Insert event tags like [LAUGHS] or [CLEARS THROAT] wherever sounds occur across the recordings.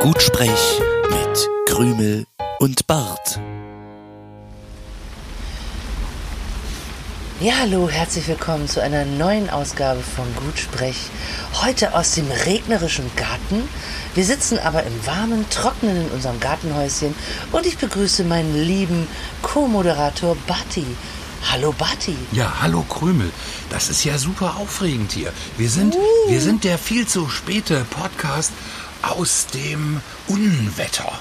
Gutsprech mit Krümel und Bart. Ja, hallo, herzlich willkommen zu einer neuen Ausgabe von Gutsprech. Heute aus dem regnerischen Garten. Wir sitzen aber im warmen, trockenen in unserem Gartenhäuschen und ich begrüße meinen lieben Co-Moderator Batti. Hallo Batti. Ja, hallo Krümel. Das ist ja super aufregend hier. Wir sind, wir sind der viel zu späte Podcast aus dem Unwetter.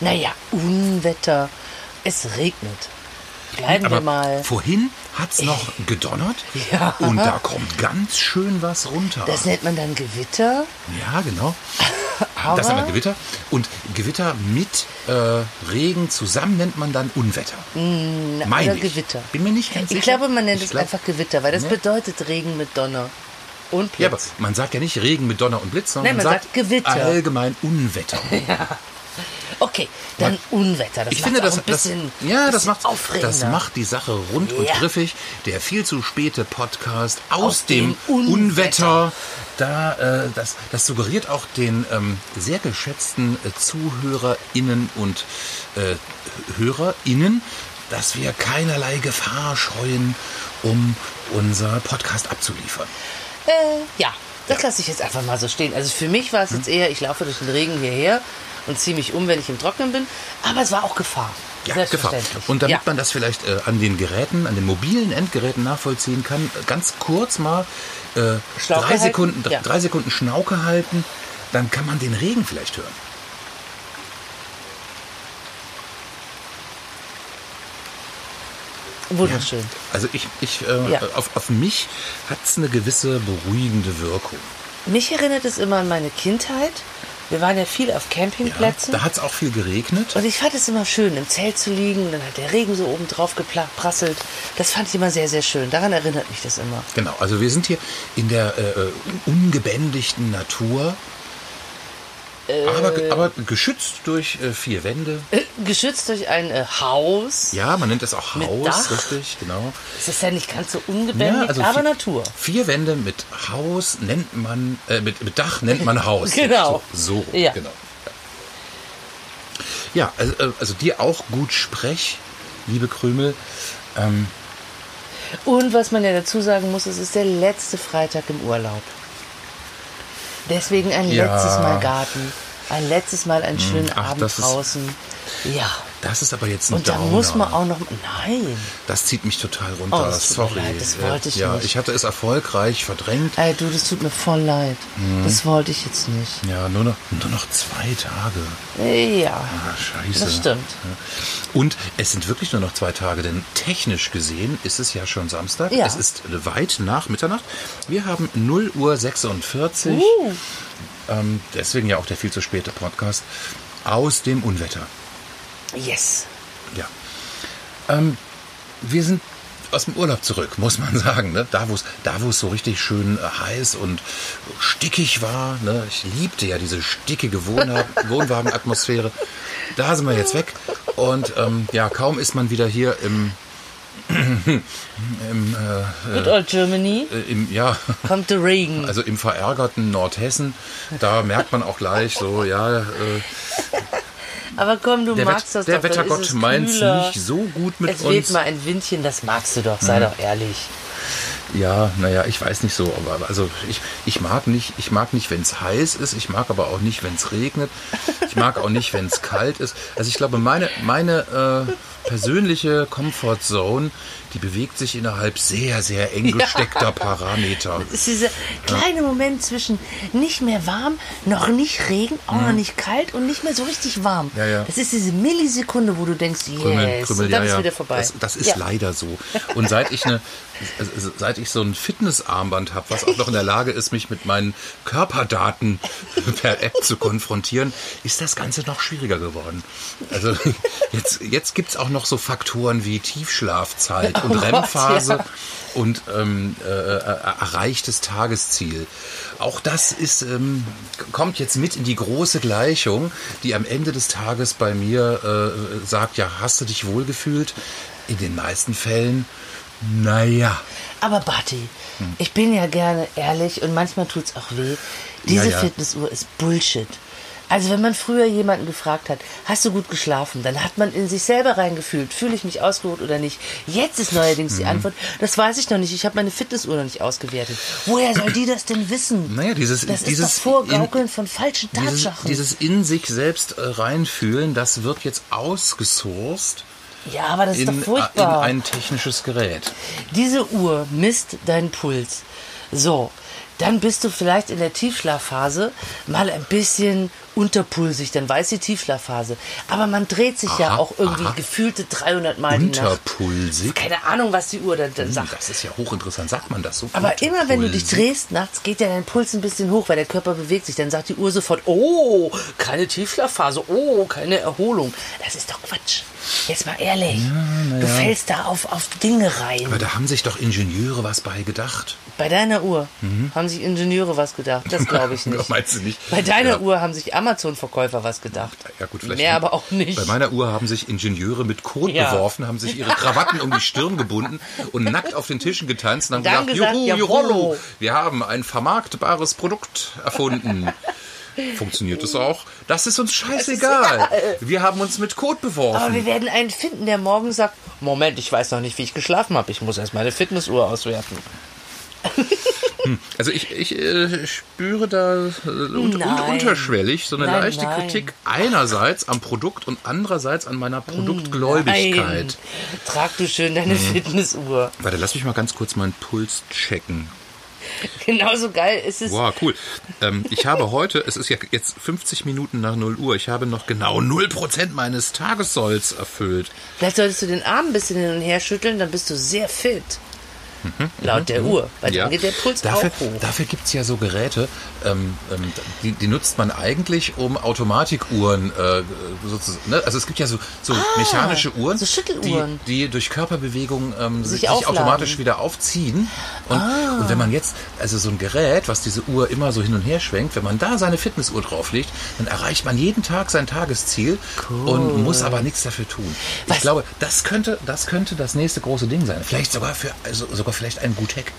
Naja, Unwetter. Es regnet. Bleiben Aber wir mal. vorhin hat's noch gedonnert [LAUGHS] Ja. und da kommt ganz schön was runter. Das nennt man dann Gewitter. ja, genau. Aber [LAUGHS] Das nennt man Gewitter. Und Gewitter mit äh, Regen zusammen nennt man dann Unwetter. Na, Meine oder ich. Gewitter. Bin mir nicht ganz Ich sicher. glaube, man nennt Ich es glaub- einfach Gewitter, weil das Ne? bedeutet Regen mit Donner und Ja, aber Blitz. man sagt ja nicht Regen mit Donner und Blitz, sondern Nein, man sagt Gewitter. allgemein Unwetter. [LAUGHS] okay, dann Unwetter. Das Ich finde, das, ein das, bisschen, ja, das bisschen macht, aufregender. das macht die Sache rund und Ja. griffig. Der viel zu späte Podcast aus, Aus dem, dem Unwetter. Unwetter. Da, äh, das, das suggeriert auch den ähm, sehr geschätzten äh, ZuhörerInnen und äh, HörerInnen, dass wir keinerlei Gefahr scheuen, um unser Podcast abzuliefern. Äh, ja, das lasse ich jetzt einfach mal so stehen. Also für mich war es jetzt eher, ich laufe durch den Regen hierher und ziehe mich um, wenn ich im Trocknen bin. Aber es war auch Gefahr. Ja, Gefahr. Und damit ja. man das vielleicht äh, an den Geräten, an den mobilen Endgeräten nachvollziehen kann, ganz kurz mal äh, drei, halten? Sekunden, Ja. drei Sekunden Schnauke halten, dann kann man den Regen vielleicht hören. Wunderschön. Also ich, ich äh, Ja. auf, auf mich hat es eine gewisse beruhigende Wirkung. Mich erinnert es immer an meine Kindheit. Wir waren ja viel auf Ja, Campingplätzen. da hat es auch viel geregnet. Und ich fand es immer schön, im Zelt zu liegen und dann hat der Regen so oben drauf geprasselt. Das fand ich immer sehr, sehr schön. Daran erinnert mich das immer. Genau, also wir sind hier in der äh, ungebändigten Natur, aber, aber geschützt durch äh, vier Wände. Äh, geschützt durch ein äh, Haus. Ja, man nennt es auch Haus, richtig, genau. Es ist ja nicht ganz so ungebändigt, aber also vier, Natur. Vier Wände mit Haus nennt man, äh, mit, mit Dach nennt man Haus. [LAUGHS] Genau. So, so Ja. genau. Ja, also, äh, also dir auch gut sprech, liebe Krümel. Ähm, Und was man ja dazu sagen muss, es ist der letzte Freitag im Urlaub. Deswegen ein Ja. Hm, letztes Mal Garten, ein letztes Mal einen schönen ach, Abend das ist- draußen. Ja. das ist aber jetzt ein Und Downer. muss man auch noch. Nein. Das zieht mich total runter. Oh, das tut mir Sorry. leid, das wollte ich ja, nicht. ich hatte es erfolgreich verdrängt. Ey, du, das tut mir voll leid. Hm. Das wollte ich jetzt nicht. Ja, nur noch, nur noch zwei Tage. Ja. Ah, scheiße. Das stimmt. Und es sind wirklich nur noch zwei Tage, denn technisch gesehen ist es ja schon Samstag. Ja. Es ist weit nach Mitternacht. Wir haben 0 Uhr 46. Uh. Ähm, deswegen ja auch der viel zu späte Podcast aus dem Unwetter. Yes. Ja. Ähm, wir sind aus dem Urlaub zurück, muss man [LAUGHS] sagen. Ne? Da, wo es da, so richtig schön äh, heiß und stickig war. Ne? Ich liebte ja diese stickige Wohn [LAUGHS] Wohnwagenatmosphäre. Da sind wir jetzt weg. Und ähm, ja, kaum ist man wieder hier im, [CLEARS THROAT] im, äh, Good old Germany. äh, im ja, Kommt der Regen. also im verärgerten Nordhessen. Da merkt man auch gleich so, ja, äh, Aber komm, du der, magst Wett das der doch. ist Wettergott es meint es nicht so gut mit Es weht uns. Mhm. mal ein Windchen, das magst du doch, sei doch ehrlich. Ja, naja, ich weiß nicht so, aber also ich, ich mag nicht, ich mag nicht, wenn es heiß ist, ich mag aber auch nicht, wenn es regnet, ich mag auch nicht, wenn es kalt ist. Also ich glaube, meine, meine äh, persönliche Comfort Zone, die bewegt sich innerhalb sehr, sehr eng gesteckter Parameter. [LAUGHS] Es ist dieser kleine Moment zwischen nicht mehr warm, noch nicht Regen, auch noch nicht kalt und nicht mehr so richtig warm. Mhm. Ja, ja. Das ist diese Millisekunde, wo du denkst, yes, Krümel, Krümel, und dann ja, ist ja. wieder vorbei. Das, das ist ja. leider so. Und seit ich eine, [LAUGHS] also seit ich so ein Fitnessarmband habe, was auch noch in der Lage ist, mich mit meinen Körperdaten [LAUGHS] per App zu konfrontieren, ist das Ganze noch schwieriger geworden. Also jetzt, jetzt gibt's auch noch so Faktoren wie Tiefschlafzeit und Oh REM-Phase ja. und ähm, äh, äh, erreichtes Tagesziel. Auch das ist, ähm, kommt jetzt mit in die große Gleichung, die am Ende des Tages bei mir äh, sagt, ja, hast du dich wohlgefühlt? In den meisten Fällen, naja. Aber Batti, ich bin ja gerne ehrlich und manchmal tut's auch weh. Diese Hm. Ja, ja. Fitnessuhr ist Bullshit. Also wenn man früher jemanden gefragt hat, hast du gut geschlafen, dann hat man in sich selber reingefühlt, fühle ich mich ausgeruht oder nicht. Jetzt ist neuerdings Mhm. die Antwort, das weiß ich noch nicht, ich habe meine Fitnessuhr noch nicht ausgewertet. Woher soll die das denn wissen? Naja, dieses- das dieses Vorgaukeln von falschen Dieses, Tatsachen. dieses in sich selbst äh, reinfühlen, das wird jetzt ausgesourced ja, aber das ist in, doch äh, in furchtbar. ein technisches Gerät. Diese Uhr misst deinen Puls. So, dann bist du vielleicht in der Tiefschlafphase mal ein bisschen unterpulsig, dann weiß die Tiefschlafphase. Aber man dreht sich ja Aha, auch irgendwie aha. gefühlte 300 Mal die Nacht. Unterpulsig. Keine Ahnung, was die Uhr dann, dann sagt. Das ist ja hochinteressant. Sagt man das so? Aber immer wenn du dich drehst nachts, geht ja dein Puls ein bisschen hoch, weil der Körper bewegt sich. Dann sagt die Uhr sofort, oh, keine Tiefschlafphase, oh, keine Erholung. Das ist doch Quatsch. Jetzt mal ehrlich. Du fällst da auf, auf Dinge rein. Aber da haben sich doch Ingenieure was bei gedacht. Bei deiner Uhr haben sich Ingenieure was gedacht. Das [LAUGHS] glaube ich nicht. Meinst du nicht? Bei deiner Ja. Uhr haben sich Amazon-Verkäufer was gedacht. Ja, gut, vielleicht Mehr aber auch nicht. Bei meiner Uhr haben sich Ingenieure mit Kot Ja. beworfen, haben sich ihre [LAUGHS] Krawatten um die Stirn gebunden und nackt auf den Tischen getanzt und haben Dann gesagt, gesagt, juhu, juhu, jawollo. wir haben ein vermarktbares Produkt erfunden. [LAUGHS] Funktioniert es auch? Das ist uns scheißegal. Wir haben uns mit Kot aber beworfen. wir werden einen finden, der morgen sagt, Moment, ich weiß noch nicht, wie ich geschlafen habe. Ich muss erst meine Fitnessuhr auswerten. [LAUGHS] Also ich, ich äh, spüre da äh, un Nein. unterschwellig so eine Nein, leichte nein. Kritik einerseits am Produkt und andererseits an meiner Produktgläubigkeit. Nein. Trag du schön deine Mhm. Fitnessuhr. Warte, lass mich mal ganz kurz meinen Puls checken. [LAUGHS] Genauso geil ist es. Wow, cool. Ähm, ich habe heute, es ist ja jetzt 50 Minuten nach 0 Uhr, ich habe noch genau 0% meines Tagessolls erfüllt. Vielleicht solltest du den Arm ein bisschen hin und her schütteln, dann bist du sehr fit. Laut der Uhr. Weil Mhm, Ja. dann geht der Puls dafür, auch hoch. Dafür gibt's ja so Geräte, ähm, ähm, die, die nutzt man eigentlich, um Automatikuhren äh, sozusagen. Ne? Also es gibt ja so, so mechanische Uhren, Ah, so Schütteluhren. Die, die durch Körperbewegung ähm, sich, Sich automatisch wieder aufziehen. Und, Ah. und wenn man jetzt, also so ein Gerät, was diese Uhr immer so hin und her schwenkt, wenn man da seine Fitnessuhr drauflegt, dann erreicht man jeden Tag sein Tagesziel und muss aber nichts dafür tun. Was? Ich glaube, das könnte, das könnte das nächste große Ding sein. Vielleicht sogar für, also sogar vielleicht ein Gutek.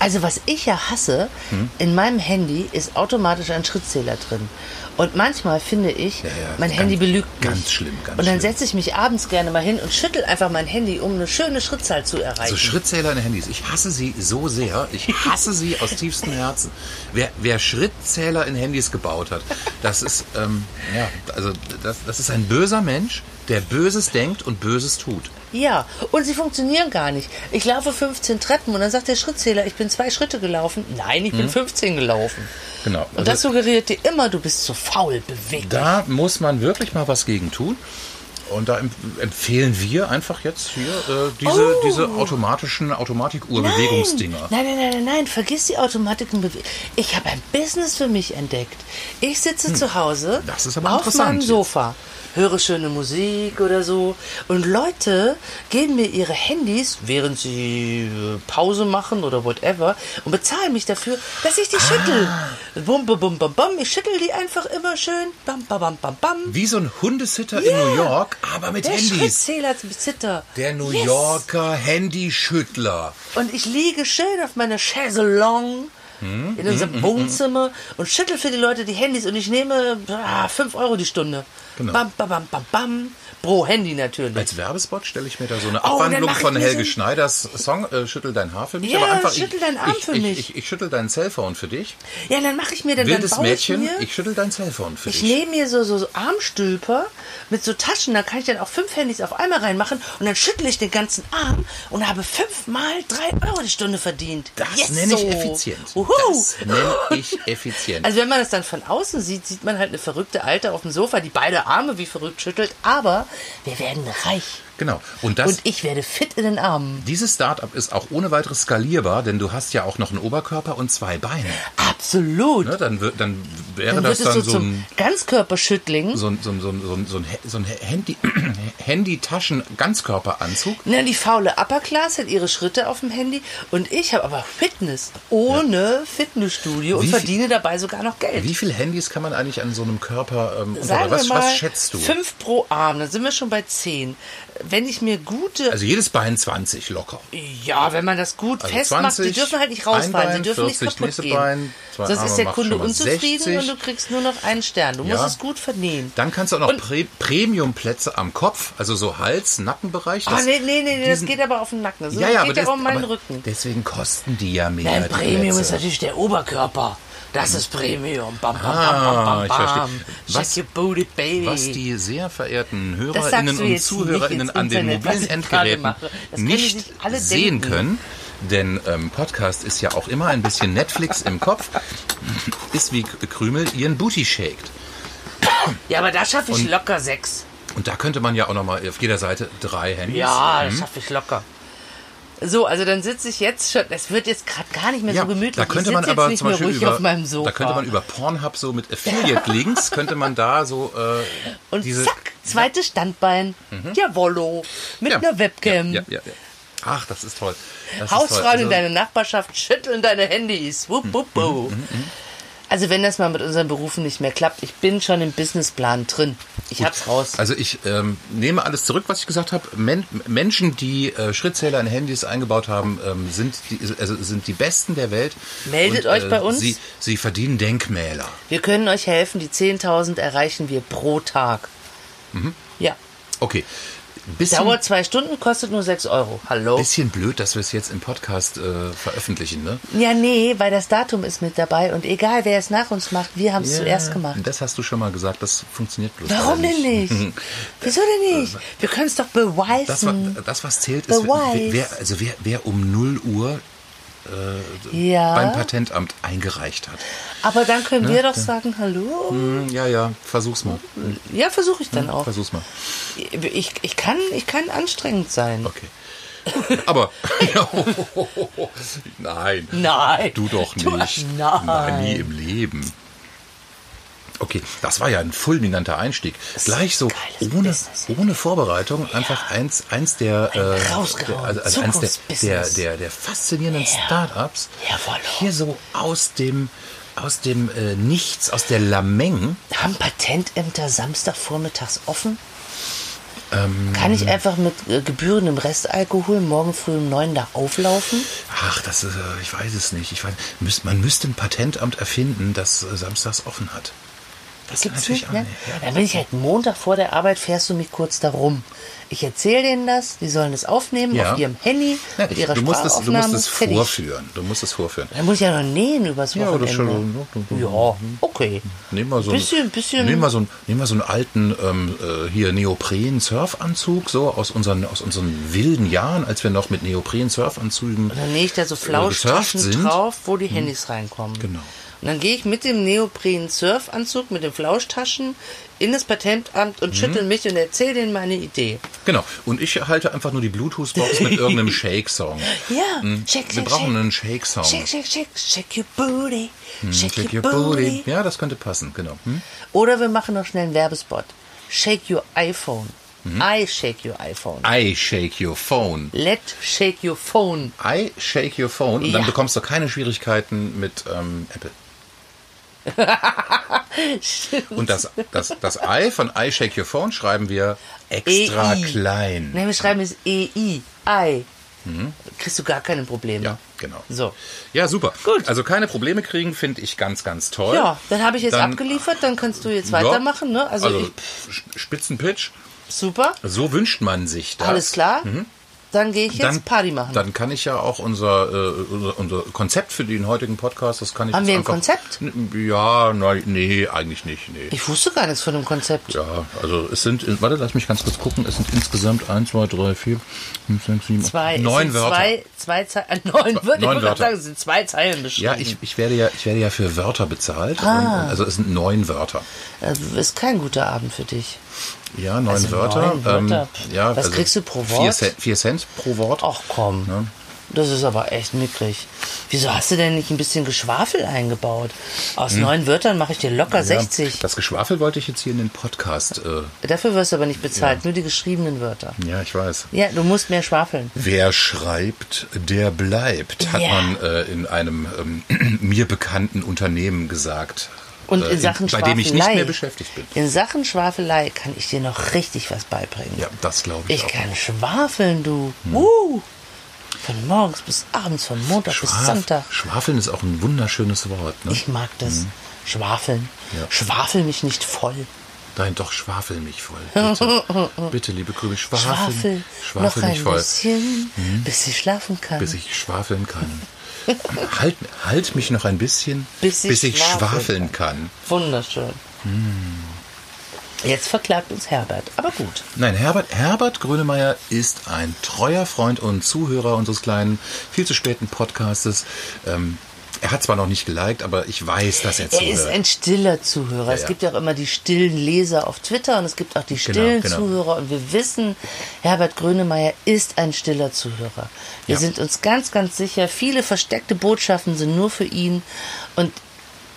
Also was ich ja hasse, Hm? in meinem Handy ist automatisch ein Schrittzähler drin. Und manchmal finde ich, Ja, ja, mein ganz- Handy belügt mich. ganz schlimm, ganz Und dann setze ich mich abends gerne mal hin und schüttel einfach mein Handy, um eine schöne Schrittzahl zu erreichen. Also Schrittzähler in Handys. Ich hasse sie so sehr. Ich hasse sie aus tiefstem Herzen. Wer, wer Schrittzähler in Handys gebaut hat, das ist, ähm, ja, also das, das ist ein böser Mensch, der Böses denkt und Böses tut. Ja, und sie funktionieren gar nicht. Ich laufe 15 Treppen und dann sagt der Schrittzähler, ich bin zwei Schritte gelaufen. Nein, ich bin 15 gelaufen. Genau. Und Also das suggeriert dir immer, du bist zu faul, bewegt. da muss man wirklich mal was gegen tun. Und da emp- empfehlen wir einfach jetzt hier äh, diese, Oh. diese automatischen Automatikuhr-Bewegungsdinger. Nein, nein, nein, nein, nein, vergiss die Automatik und Bewe Ich habe ein Business für mich entdeckt. Ich sitze zu Hause Hm. Ist aber auf meinem. Sofa, höre schöne Musik oder so und Leute geben mir ihre Handys, während sie äh, Pause machen oder whatever und bezahlen mich dafür, dass ich die schüttel. Ah. Bum, bum, bum, bum, bum. Ich schüttel die einfach immer schön. Bam, bam, bam, bam, bam. Wie so ein Hundesitter Ja. in New York, aber mit Der Handys. Zum Zitter. Der New Yes. Yorker Handyschüttler. Und ich liege schön auf meiner Chaiselong Hm? in unserem Wohnzimmer und schüttel für die Leute die Handys und ich nehme 5 Euro die Stunde. Genau. Bam, bam, bam, bam, bam. Pro Handy natürlich. Als Werbespot stelle ich mir da so eine Oh, Abwandlung ich von Helge so- Schneiders Song äh, Schüttel dein Haar für mich. Ja, aber einfach, schüttel ich, deinen Arm ich, für ich, mich. Ich, ich, schüttel dein Cellphone für dich. ja, dann mache ich mir dann, Wildes dann Mädchen, ich mir, ich schüttel dein Cellphone für ich dich. nehme mir so, so, so Armstülper mit so Taschen, da kann ich dann auch fünf Handys auf einmal reinmachen und dann schüttel ich den ganzen Arm und habe fünfmal drei Euro die Stunde verdient. Das Yes, nenne ich so. effizient. Uhu. Das nenne ich effizient. Also wenn man das dann von außen sieht, sieht man halt eine verrückte Alte auf dem Sofa, die beide Arme wie verrückt schüttelt, aber wir werden reich. Genau. Und das, Und ich werde fit in den Armen. dieses Startup ist auch ohne weiteres skalierbar, denn du hast ja auch noch einen Oberkörper und zwei Beine. Absolut. Ne? Dann, wird, dann wäre dann das dann so, so ein Ganzkörperschüttling. so ein, so ein, so ein, so ein, so ein, so ein Handy, [CLEARS THROAT] Handy-Taschen-Ganzkörperanzug. Na, die faule Upper Class hat ihre Schritte auf dem Handy und ich habe aber Fitness ohne Fitnessstudio und verdiene dabei sogar noch Geld. Wie viele Handys kann man eigentlich an so einem Körper ähm, Sagen? Was, wir mal was schätzt du? fünf pro Arm, dann sind wir schon bei zehn. Wenn ich mir gute, Also jedes Bein 20 locker. ja, wenn man das gut Also festmacht, 20, die dürfen halt nicht rausfallen, sie dürfen nicht 40 kaputt nächste gehen. Bein, Sonst Arme ist der Kunde unzufrieden 60. und du kriegst nur noch einen Stern. Du musst Ja. es gut vernähen. Dann kannst du auch noch Prä Premium-Plätze am Kopf, also so Hals, Nackenbereich. Ah, das- nee, nee, nee, das diesen- geht aber auf den Nacken. Das ja, ja, aber, geht ja das, um meinen Rücken. deswegen kosten die ja mehr. Nein, Premium ist natürlich der Oberkörper. Das ist Premium. Bam, bam, Ah, bam, bam, bam, ich verstehe. bam. Was- Shake your booty, baby. Was die sehr verehrten Hörerinnen und ZuhörerInnen an den mobilen Endgeräten nicht sehen können, denn ähm, Podcast ist ja auch immer ein bisschen Netflix im Kopf, ist wie Krümel ihren Booty shakt. Ja, aber da schaffe ich Und- locker sechs. Und da könnte man ja auch nochmal auf jeder Seite drei Handys. Ja, Mhm. das schaffe ich locker. So, also dann sitze ich jetzt schon, es wird jetzt gerade gar nicht mehr Ja, so gemütlich. da könnte man aber zum mehr Beispiel ruhig über, auf meinem Sofa. da könnte man über Pornhub so mit Affiliate-Links, [LAUGHS] könnte man da so äh, Und diese... zack, zweites Standbein. Jawollo. Mit Ja, einer Webcam. Ja, ja. Ach, das ist toll. Das Hausfrauen toll. in Also- deiner Nachbarschaft schütteln deine Handys. Wupp, wupp, wupp. Also wenn das mal mit unseren Berufen nicht mehr klappt, ich bin schon im Businessplan drin. Ich hab's raus. Also ich ähm, nehme alles zurück, was ich gesagt habe. Men Menschen, die äh, Schrittzähler in Handys eingebaut haben, ähm, sind, die, also sind die Besten der Welt. Meldet euch bei uns. Sie, sie verdienen Denkmäler. Wir können euch helfen. Die 10.000 erreichen wir pro Tag. Mhm. Ja. Okay. Bisschen, Dauert zwei Stunden, kostet nur 6 Euro. Hallo? bisschen blöd, dass wir es jetzt im Podcast äh, veröffentlichen, ne? Ja, nee, weil das Datum ist mit dabei und egal wer es nach uns macht, wir haben es zuerst gemacht. Das hast du schon mal gesagt, das funktioniert bloß Warum leider denn nicht? [LAUGHS] Wieso denn nicht? Wir können es doch Das, beweisen. das was zählt, ist, Beweis. wer, also wer, wer um 0 Uhr ja, beim Patentamt eingereicht hat. aber dann können wir doch sagen, hallo. Hm, Ja, ja, versuch's mal. Ja, versuche ich dann auch. Versuch's mal. Ich, ich, kann, ich kann anstrengend sein. Okay. Aber [LAUGHS] [LAUGHS] nein, Nein. du doch Du- nicht. nein. nie im Leben. Okay, das war ja ein fulminanter Einstieg. Gleich so ohne, Business. ohne Vorbereitung einfach eins, eins der, äh, rausgehauen. der, also, also eins der, der, der, der faszinierenden Startups Jawollo. hier so aus dem aus dem äh, Nichts, aus der Lameng. Haben Patentämter Samstagvormittags offen? Ähm, Kann ich einfach mit äh, gebührendem Restalkohol morgen früh um neun da auflaufen? Ach, das ist, äh, ich weiß es nicht. Ich weiß, man müsste ein Patentamt erfinden, das äh, samstags offen hat. Das Gibt's nicht, ne? Ja. Dann bin ich halt Montag vor der Arbeit, fährst du mich kurz da rum. Ich erzähle denen das, die sollen es aufnehmen Ja. auf ihrem Handy, Ja, mit ihrer du musst es, du musst es vorführen. Du musst es vorführen. Dann muss ich ja noch nähen übers Ja, Wochenende. das schon- Ja, okay. Nehmen wir so Bisschen, einen, bisschen- Nehmen wir so einen, nehmen wir so einen alten ähm, äh, hier Neopren-Surfanzug so aus unseren aus unseren wilden Jahren, als wir noch mit Neopren-Surfanzügen Dann nähe ich da so gesurft Flauschtaschen drauf, wo die Handys reinkommen. Genau. Und dann gehe ich mit dem Neopren-Surfanzug, mit den Flauschtaschen in das Patentamt Mhm. und schüttel mich und erzähle denen meine Idee. Genau. Und ich halte einfach nur die Bluetooth-Box mit [LAUGHS] irgendeinem Shake-Song. Ja, Hm, shake, Wir shake, brauchen shake. einen Shake-Song. Shake, shake, shake, shake your booty, shake, Shake your, booty. booty. Ja, das könnte passen, genau. Hm? Oder wir machen noch schnell einen Werbespot. Shake your iPhone. Mhm. I shake your iPhone. I shake your phone. Let shake your phone. I shake your phone. Und dann Ja. bekommst du keine Schwierigkeiten mit ähm, Apple. [LAUGHS] Und das, das, das I von I shake your phone schreiben wir extra EI. klein. Nein, wir schreiben es EI. I. Kriegst du gar keine Probleme. Mhm. Ja, genau. So. Ja, super. Gut. Also keine Probleme kriegen finde ich ganz, ganz toll. Ja, dann habe ich jetzt Dann- abgeliefert, dann kannst du jetzt weitermachen, ne? Also, Also, ich, Spitzenpitch. super, So wünscht man sich das. alles klar. Dann gehe ich jetzt Dann, Party machen. Dann kann ich ja auch unser, äh, unser, unser Konzept für den heutigen Podcast, das kann ich Haben wir ein einfach, Konzept? Ja, nein, nee, eigentlich nicht, nee. ich wusste gar nichts von dem Konzept. Ja, also es sind, warte, lass mich ganz kurz gucken, es sind insgesamt 1, 2, 3, 4, 5, 6, 7, Zwei, es neun sind Wörter. Zwei, zwei Zeilen, [LAUGHS] äh, neun Wörter. Ich wollte Neun Wörter. sagen, es sind zwei Zeilen beschrieben. Ja, ich, ich, werde ja, ich werde ja für Wörter bezahlt. Ah. Und, also es sind neun Wörter. Also, ist kein guter Abend für dich. Ja, neun Also Wörter. neun Wörter. Ähm, ja, Was kriegst du pro Vier Wort? Cent, vier Cent pro Wort. Ach komm, Ja. das ist aber echt mickrig. Wieso hast du denn nicht ein bisschen Geschwafel eingebaut? Aus neun Wörtern mache ich dir locker Hm. Ja, 60. Das Geschwafel wollte ich jetzt hier in den Podcast. Äh, Dafür wirst du aber nicht bezahlt, nur die geschriebenen Wörter. ja, ich weiß. Ja, du musst mehr schwafeln. Wer schreibt, der bleibt, hat Ja. man äh, in einem ähm, [CLEARS THROAT] mir bekannten Unternehmen gesagt. Und äh, in Sachen bei dem ich nicht mehr beschäftigt bin. In Sachen Schwafelei kann ich dir noch richtig was beibringen. Ja, das glaube ich, Ich auch. Hm. kann schwafeln, du. Uh, von morgens bis abends, von Montag bis Schwaf- Sonntag. Schwafeln ist auch ein wunderschönes Wort. Ne? Ich mag das. Schwafeln. Ja. Schwafel mich nicht voll. Nein, doch, schwafel mich voll. Bitte, [LAUGHS] bitte liebe Krümel, schwafel, Schwafel, schwafel noch mich ein voll, bisschen, bis ich schlafen kann. bis ich schwafeln kann. Halt, halt mich noch ein bisschen, Bis ich schwafeln schwafeln kann. Wunderschön. Hm. Jetzt verklagt uns Herbert, aber gut. Nein, Herbert, Herbert Grönemeyer ist ein treuer Freund und Zuhörer unseres kleinen, viel zu späten Podcastes. Ähm, er hat zwar noch nicht geliked, aber ich weiß, dass er Er zuhört. ist ein stiller Zuhörer. Es ja. gibt ja auch immer die stillen Leser auf Twitter und es gibt auch die stillen genau. Zuhörer. Und wir wissen, Herbert Grönemeyer ist ein stiller Zuhörer. Wir Ja. sind uns ganz, ganz sicher, viele versteckte Botschaften sind nur für ihn. Und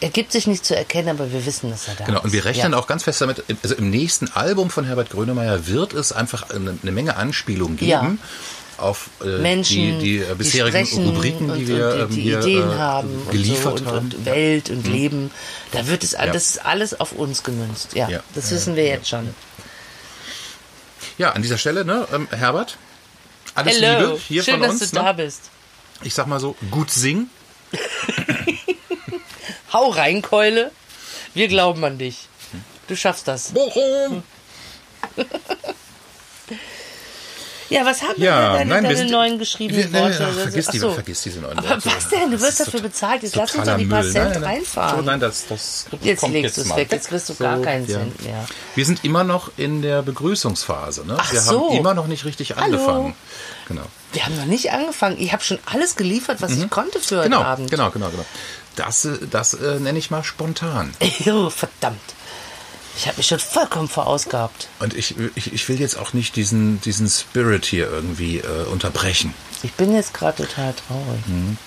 er gibt sich nicht zu erkennen, aber wir wissen, dass er da Genau, ist. und wir rechnen ja. auch ganz fest damit, also im nächsten Album von Herbert Grönemeyer wird es einfach eine, eine Menge Anspielungen geben Ja. Auf äh, Menschen, die, die äh, bisherigen sprechen Rubriken, und, die wir und ähm, die, die hier Ideen äh, haben geliefert und, so, und, haben. und Welt und Leben. Da wird es, das ist alles auf uns gemünzt. Ja, das wissen wir jetzt schon. Ja, an dieser Stelle, ne, ähm, Herbert, alles Hello, Liebe hier schön, von dass uns. du da Ne? bist. Ich sag mal so, gut singen. [LAUGHS] Hau rein, Keule. Wir glauben an dich. Du schaffst das. Bochum! [LAUGHS] Ja, was haben Ja, denn nein, deine sind- neuen geschriebenen wir- nein, Worte? ach, vergiss die- so. vergiss diese neuen Aber Worte. was denn? Du wirst dafür bezahlt. Jetzt lass uns doch die paar Müll. Cent Nein, nein, reinfahren. So, nein, das, das Jetzt legst du es weg. Jetzt kriegst du gar keinen Cent mehr. Wir sind immer noch in der Begrüßungsphase. Ne? Ach wir so. haben immer noch nicht richtig Hallo. angefangen. Genau. Wir haben noch nicht angefangen. Ich habe schon alles geliefert, was ich konnte für heute Genau, Abend. genau, genau, genau. Das, äh, das äh, nenne ich mal spontan. [LAUGHS] Oh, verdammt. Ich habe mich schon vollkommen verausgabt. Und ich, ich, ich will jetzt auch nicht diesen, diesen Spirit hier irgendwie äh, unterbrechen. Ich bin jetzt gerade total traurig. Mhm.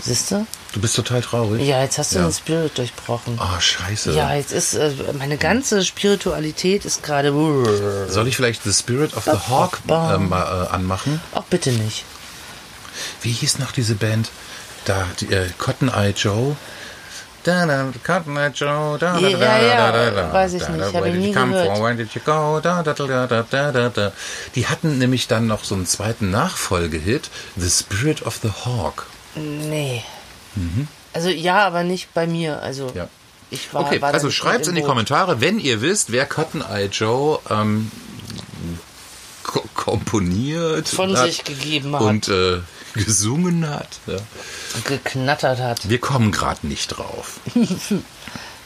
Siehst du? Du bist total traurig. Ja, jetzt hast du Ja. den Spirit durchbrochen. Oh, scheiße. Ja, jetzt ist äh, meine ganze Spiritualität ist gerade. Soll ich vielleicht The Spirit of the Hawk äh, mal äh, anmachen? Auch bitte nicht. Wie hieß noch diese Band? Da, die, äh, Cotton Eye Joe. Da, da, Cotton Eye Joe. Da, da, da, da, da, da, weiß ich da, nicht, da, habe ich nie gehört. from? Where did you go? Da, da, da, da, da, da, da, da. Die hatten nämlich dann noch so einen zweiten Nachfolgehit, The Spirit of the Hawk. Nee. Also ja, aber nicht bei mir. Also Mhm. Ja. ich war. Okay, war da also schreibt in die. Kommentare, wenn ihr wisst, wer Cotton Eye Joe ähm, ko komponiert Von hat sich gegeben hat. und äh, [LAUGHS] gesungen hat. Ja. geknattert hat. Wir kommen gerade nicht drauf. [LAUGHS]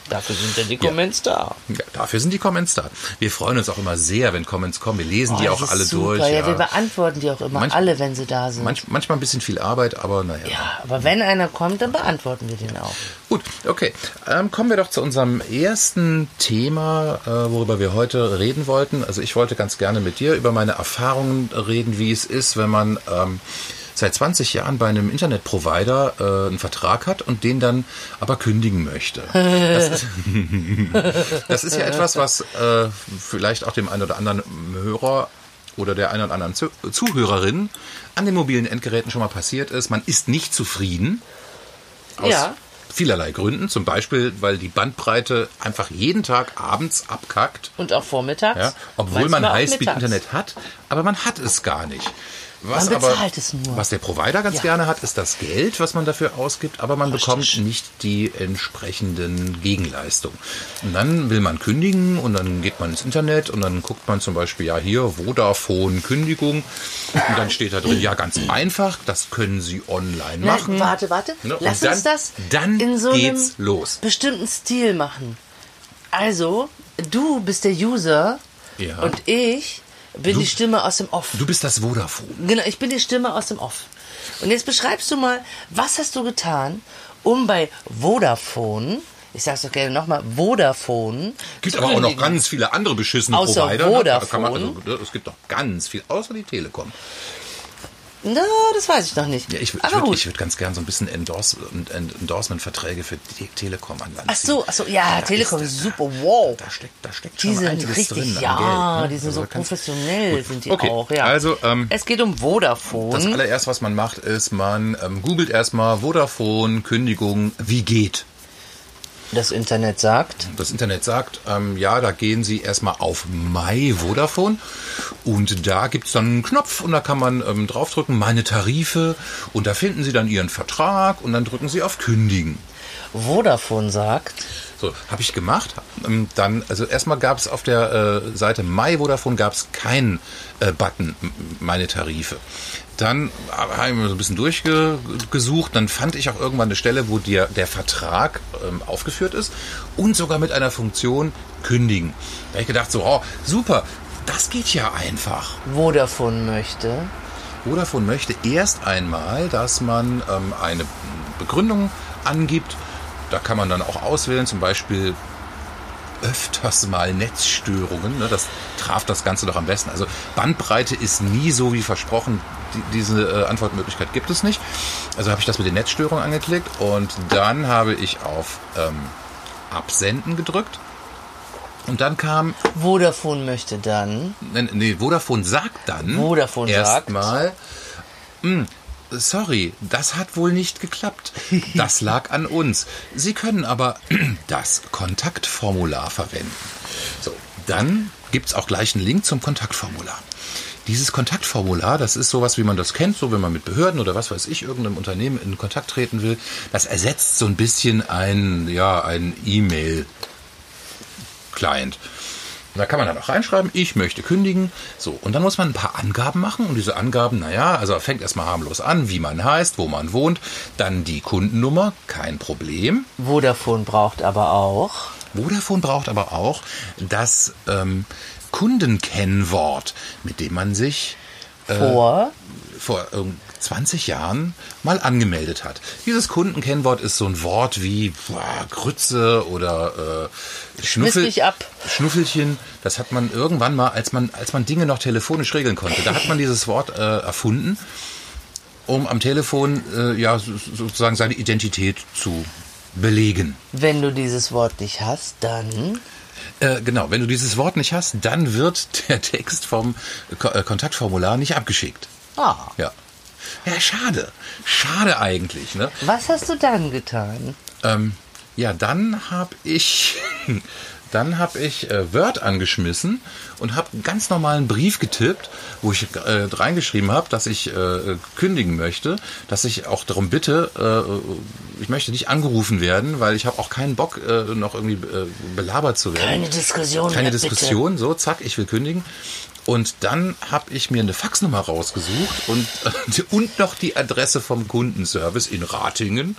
Dafür sind ja die Comments da. Ja, dafür sind die Comments da. Wir freuen uns auch immer sehr, wenn Comments kommen. Wir lesen die Oh, auch das ist alle super. durch. Ja, Ja. wir beantworten die auch immer Manch- alle, wenn sie da sind. Manch, manchmal ein bisschen viel Arbeit, aber naja. ja, aber wenn einer kommt, dann beantworten wir den auch. Gut, okay. Ähm, kommen wir doch zu unserem ersten Thema, äh, worüber wir heute reden wollten. Also ich wollte ganz gerne mit dir über meine Erfahrungen reden, wie es ist, wenn man ähm, seit 20 Jahren bei einem Internetprovider äh, einen Vertrag hat und den dann aber kündigen möchte. Das [LAUGHS] ist, [LAUGHS] das ist ja etwas, was äh, vielleicht auch dem einen oder anderen Hörer oder der einen oder anderen Zu Zuhörerin an den mobilen Endgeräten schon mal passiert ist. Man ist nicht zufrieden. Aus Ja. vielerlei Gründen. Zum Beispiel, weil die Bandbreite einfach jeden Tag abends abkackt. Und auch vormittags. Ja, obwohl Manchmal man Highspeed-Internet hat, aber man hat es gar nicht. Was Man bezahlt aber, es nur. Was der Provider ganz Ja. gerne hat, ist das Geld, was man dafür ausgibt, aber man bekommt nicht die entsprechenden Gegenleistungen. Und dann will man kündigen und dann geht man ins Internet und dann guckt man zum Beispiel, ja hier, Vodafone Kündigung. Und dann steht da drin, ja ganz einfach, das können Sie online Na, machen. warte, warte. Ne, Lass dann- uns das dann in so einem los. bestimmten Stil machen. Also, du bist der User Ja. und ich bin Du- die Stimme aus dem Off. Du bist das Vodafone. Genau, ich bin die Stimme aus dem Off. Und jetzt beschreibst du mal, was hast du getan, um bei Vodafone, ich sag's doch gerne nochmal, Vodafone. gibt aber auch noch ganz viele andere beschissene Außer Provider. ne? Da Kann man, Vodafone. also, es gibt noch ganz viel, außer die Telekom. Na, das weiß ich noch nicht. Ja, ich ich würde würd ganz gern so ein bisschen Endorse, End- Endorsement-Verträge für die Telekom an Land Ach so, ach so, ja, Da Telekom ist- super, wow. Da steckt, da steckt schon Die sind einiges richtig, drin ja, Geld, ne? die sind Also so da professionell, Gut, sind die okay. auch, ja. Also, ähm, es geht um Vodafone. Das allererste, was man macht, ist, man ähm, googelt erstmal Vodafone, Kündigung, wie geht. Das Internet sagt. Das Internet sagt, ähm, ja, da gehen Sie erstmal auf My Vodafone und da gibt's dann einen Knopf und da kann man ähm, draufdrücken, meine Tarife und da finden Sie dann Ihren Vertrag und dann drücken Sie auf Kündigen. Vodafone sagt. So, habe ich gemacht. Ähm, Dann, also erstmal gab es auf der äh, Seite My Vodafone gab es keinen äh, Button, meine Tarife. Dann habe ich mir so ein bisschen durchgesucht. Dann fand ich auch irgendwann eine Stelle, wo dir der Vertrag ähm, aufgeführt ist und sogar mit einer Funktion kündigen. Da habe ich gedacht, so, oh, super, das geht ja einfach. Vodafone möchte. Vodafone möchte erst einmal, dass man ähm, eine Begründung angibt. Da kann man dann auch auswählen, zum Beispiel öfters mal Netzstörungen. Ne? Das traf das Ganze doch am besten. Also Bandbreite ist nie so wie versprochen. Die, diese äh, Antwortmöglichkeit gibt es nicht. Also habe ich das mit den Netzstörungen angeklickt und dann habe ich auf ähm, Absenden gedrückt. Und dann kam Vodafone möchte dann. Nee, nee, Vodafone sagt dann Vodafone sagt. erstmal, "Hm, sorry, das hat wohl nicht geklappt. Das [LAUGHS] lag an uns. Sie können aber [CLEARS THROAT] das Kontaktformular verwenden. So, dann gibt's auch gleich einen Link zum Kontaktformular. Dieses Kontaktformular, das ist sowas, wie man das kennt, so wenn man mit Behörden oder was weiß ich, irgendeinem Unternehmen in Kontakt treten will. Das ersetzt so ein bisschen ein, ja, ein E-Mail Client. Da kann man dann auch reinschreiben, ich möchte kündigen. So, und dann muss man ein paar Angaben machen. Und diese Angaben, naja, also fängt erstmal harmlos an, wie man heißt, wo man wohnt. Dann die Kundennummer, kein Problem. Vodafone braucht aber auch. Vodafone braucht aber auch das ähm, Kundenkennwort, mit dem man sich Vor. vor ähm, 20 Jahren mal angemeldet hat. Dieses Kundenkennwort ist so ein Wort wie boah, Grütze oder äh, Schnuffel. Schnuffelchen. Das hat man irgendwann mal, als man, als man Dinge noch telefonisch regeln konnte, da hat man dieses Wort äh, erfunden, um am Telefon äh, ja so- sozusagen seine Identität zu belegen. Wenn du dieses Wort nicht hast, dann. Äh, genau, wenn du dieses Wort nicht hast, dann wird der Text vom Ko äh, Kontaktformular nicht abgeschickt. Ah. Ja. Ja, schade. Schade eigentlich, ne? Was hast du dann getan? Ähm, ja, dann habe ich, [LAUGHS] dann habe ich äh, Word angeschmissen und habe einen ganz normalen Brief getippt, wo ich äh, reingeschrieben habe, dass ich äh, kündigen möchte, dass ich auch darum bitte, äh, ich möchte nicht angerufen werden, weil ich habe auch keinen Bock, äh, noch irgendwie äh, belabert zu werden. Keine Diskussion. Keine mehr, Diskussion, so, zack, ich will kündigen. Und dann habe ich mir eine Faxnummer rausgesucht und, äh, [LAUGHS] und noch die Adresse vom Kundenservice in Ratingen.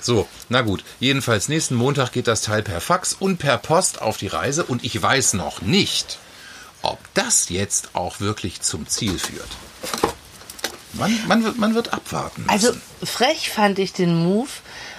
So, na gut. Jedenfalls nächsten Montag geht das Teil per Fax und per Post auf die Reise und ich weiß noch nicht, ob das jetzt auch wirklich zum Ziel führt. Man, man, wird, man wird abwarten. Bitte. Also müssen. frech fand ich den Move.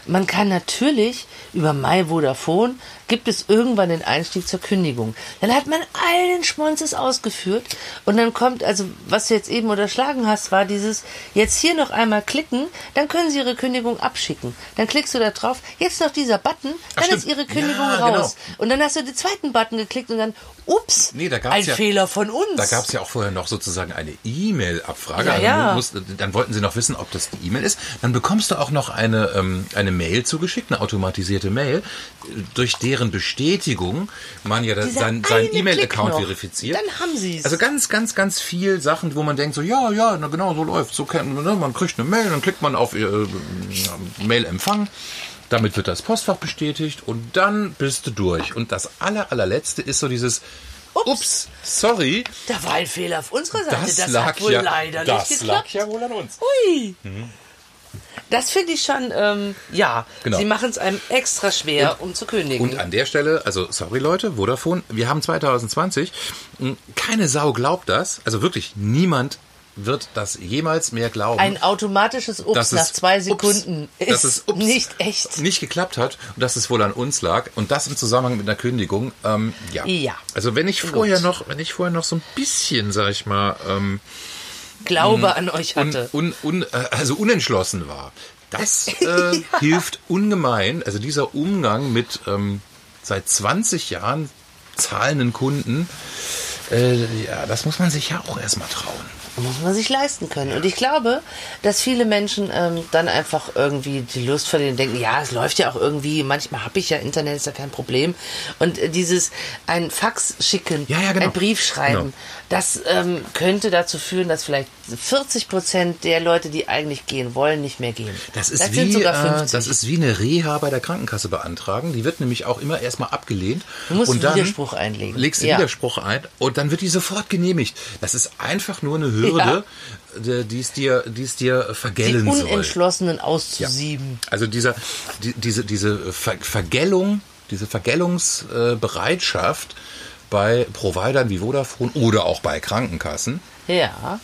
Man kann natürlich über My Vodafone gibt es irgendwann den Einstieg zur Kündigung. Dann hat man all den Schmonzes ausgeführt und dann kommt, also was du jetzt eben unterschlagen hast, war dieses, jetzt hier noch einmal klicken, dann können Sie Ihre Kündigung abschicken. Dann klickst du da drauf, jetzt noch dieser Button, dann stimmt. ist Ihre Kündigung Ja, raus. genau. Und dann hast du den zweiten Button geklickt und dann, ups, Nee, da ein ja- Fehler von uns. Da gab es ja auch vorher noch sozusagen eine E-Mail-Abfrage. Ja, Also ja. musst, dann wollten sie noch wissen, ob das die E-Mail ist. Dann bekommst du auch noch eine, ähm, eine Mail zugeschickt, eine automatisierte Mail, durch deren Bestätigung man ja Dieser sein, seinen eine E-Mail-Account verifiziert. Dann haben sie's. Also ganz, ganz, ganz viel Sachen, wo man denkt so, ja, ja, na genau, so läuft. So kann, ne, man kriegt eine Mail, dann klickt man auf äh, Mail empfangen. Damit wird das Postfach bestätigt und dann bist du durch. Und das aller, allerletzte ist so dieses, Ups. sorry, Da war ein Fehler auf unserer Seite. das, Das, lag hat wohl ja, leider das nicht lag geklappt. ja wohl an uns. Ui. Das finde ich schon, ähm, ja, Genau. sie machen es einem extra schwer, um zu kündigen. Und an der Stelle, also sorry Leute, Vodafone, wir haben 2020, mh, keine Sau glaubt das, also wirklich niemand wird das jemals mehr glauben. ein automatisches Ups nach zwei ups, Sekunden dass ist es ups nicht echt. nicht geklappt hat und dass es wohl an uns lag und das im Zusammenhang mit einer Kündigung. Ähm, ja. Ja. Also wenn ich Gut. vorher noch, wenn ich vorher noch so ein bisschen, sag ich mal, ähm, Glaube an euch un, hatte. un, un, äh, also unentschlossen war, das [LAUGHS] äh, hilft ungemein. Also dieser Umgang mit ähm, seit 20 Jahren zahlenden Kunden, äh, ja, das muss man sich ja auch erstmal trauen. Muss man sich leisten können. Und ich glaube, dass viele Menschen ähm, dann einfach irgendwie die Lust verlieren und denken, ja, es läuft ja auch irgendwie, manchmal habe ich ja Internet, ist ja kein Problem. Und äh, dieses ein Fax schicken, Ja, ja, genau. ein Brief schreiben, Genau. das ähm, könnte dazu führen, dass vielleicht 40 Prozent der Leute, die eigentlich gehen wollen, nicht mehr gehen. Das ist, sind wie, äh, 50. das ist wie eine Reha bei der Krankenkasse beantragen. Die wird nämlich auch immer erstmal abgelehnt. Du musst und dann Widerspruch einlegen. Legst du Ja. Widerspruch ein und dann wird die sofort genehmigt. Das ist einfach nur eine Hürde, [LAUGHS] die die es dir, die es dir die vergällen soll. Unentschlossenen auszusieben. Also dieser, die, diese, diese Ver Vergällung, diese Vergällungsbereitschaft bei Providern wie Vodafone oder auch bei Krankenkassen. Ja.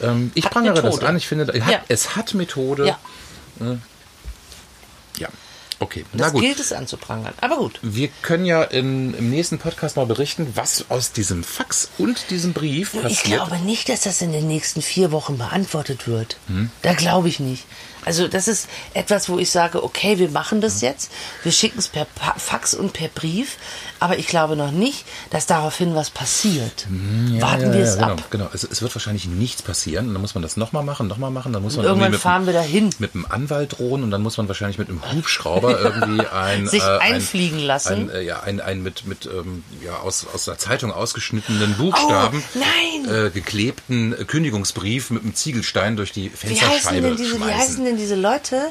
Ähm, ich Hat prangere das an. Ich finde, hat, Ja. es hat Methode. Ja. Ja. Okay, na Das gut. gilt es anzuprangern. Aber gut. Wir können ja in, im nächsten Podcast mal berichten, was aus diesem Fax und diesem Brief Ich passiert. glaube nicht, dass das in den nächsten vier Wochen beantwortet wird. Hm? Da glaube ich nicht. Also das ist etwas, wo ich sage, okay, wir machen das jetzt. Wir schicken es per Fax und per Brief. Aber ich glaube noch nicht, dass daraufhin was passiert. Warten ja, wir ja, es genau, ab. Genau, es, es wird wahrscheinlich nichts passieren. Und dann muss man das nochmal machen, nochmal machen. Dann muss man irgendwann irgendwie mit, fahren wir dahin. mit einem Anwalt drohen und dann muss man wahrscheinlich mit einem Hubschrauber [LAUGHS] irgendwie ein Sich äh, ein, einfliegen lassen. Ein, äh, ja, ein, ein mit, mit ähm, ja, aus, aus der Zeitung ausgeschnittenen Buchstaben Oh, nein! Äh, geklebten Kündigungsbrief mit einem Ziegelstein durch die Wie heißen, Fensterscheibe denn diese, wie schmeißen. heißen denn diese Leute,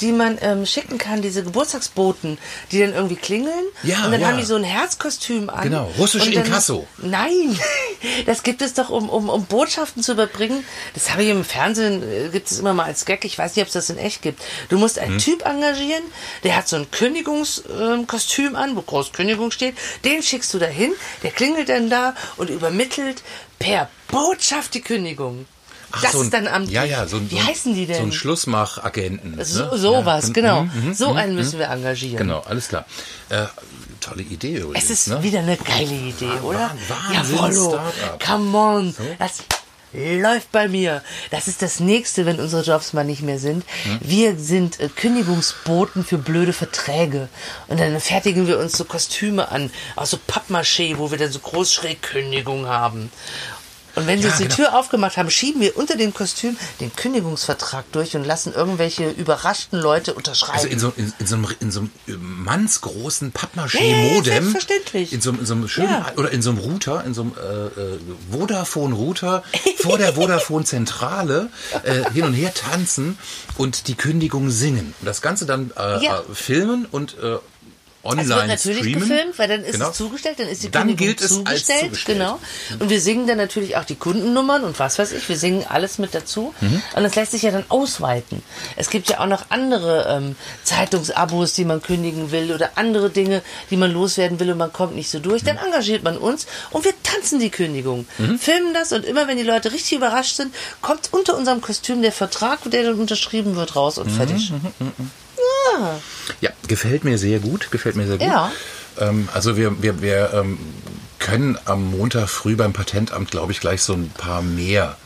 die man ähm, schicken kann, diese Geburtstagsboten, die dann irgendwie klingeln Ja, und dann ja. haben die so ein Herzkostüm an. Genau, russisch dann- Inkasso. Nein, [LAUGHS] das gibt es doch, um, um, um Botschaften zu überbringen. Das habe ich im Fernsehen, äh, gibt es immer mal als Gag. Ich weiß nicht, ob es das in echt gibt. Du musst Hm? einen Typ engagieren, der hat so ein Kündigungskostüm an, wo groß Kündigung steht. Den schickst du dahin, der klingelt dann da und übermittelt per Botschaft die Kündigung. Ach, das so ein- ist dann am. Ja, ja, so ein, Wie so heißen die denn? So ein Schlussmachagenten. So, ne? sowas, Ja, genau. mhm, so mhm, einen müssen wir engagieren. Genau, alles klar. Äh, tolle Idee übrigens. Es ist ne? wieder eine geile Idee, oder? Jawollo. Startup. Come on. Das läuft bei mir. Das ist das nächste, wenn unsere Jobs mal nicht mehr sind. Hm? Wir sind äh, Kündigungsboten für blöde Verträge. Und dann fertigen wir uns so Kostüme an, aus so Pappmaché, wo wir dann so Großschrägkündigung haben. Und wenn sie Ja, uns die genau. Tür aufgemacht haben, schieben wir unter dem Kostüm den Kündigungsvertrag durch und lassen irgendwelche überraschten Leute unterschreiben. Also in so, in, in so einem, in so einem äh, mannsgroßen Ja, ja, ja, Pappmaché-Modem. selbstverständlich. in, so, einem- in so einem schönen, Ja. oder in so einem Router, in so einem äh, äh, Vodafone-Router vor der [LAUGHS] Vodafone-Zentrale äh, hin und her tanzen und die Kündigung singen. Und das Ganze dann äh, äh, filmen und online Es wird natürlich streamen. gefilmt, weil dann ist Genau. es zugestellt, dann ist die Dann Kündigung gilt es als zugestellt, zugestellt. genau. Und wir singen dann natürlich auch die Kundennummern und was weiß ich, wir singen alles mit dazu. Mhm. Und das lässt sich ja dann ausweiten. Es gibt ja auch noch andere ähm, Zeitungsabos, die man kündigen will oder andere Dinge, die man loswerden will und man kommt nicht so durch. Dann Mhm. engagiert man uns und wir tanzen die Kündigung, filmen das und immer wenn die Leute richtig überrascht sind, kommt unter unserem Kostüm der Vertrag, der dann unterschrieben wird, raus Mhm. und fertig. Ja, gefällt mir sehr gut, gefällt mir sehr gut. Ja. Ähm, also wir, wir, wir ähm, können am Montag früh beim Patentamt, glaube ich, gleich so ein paar mehr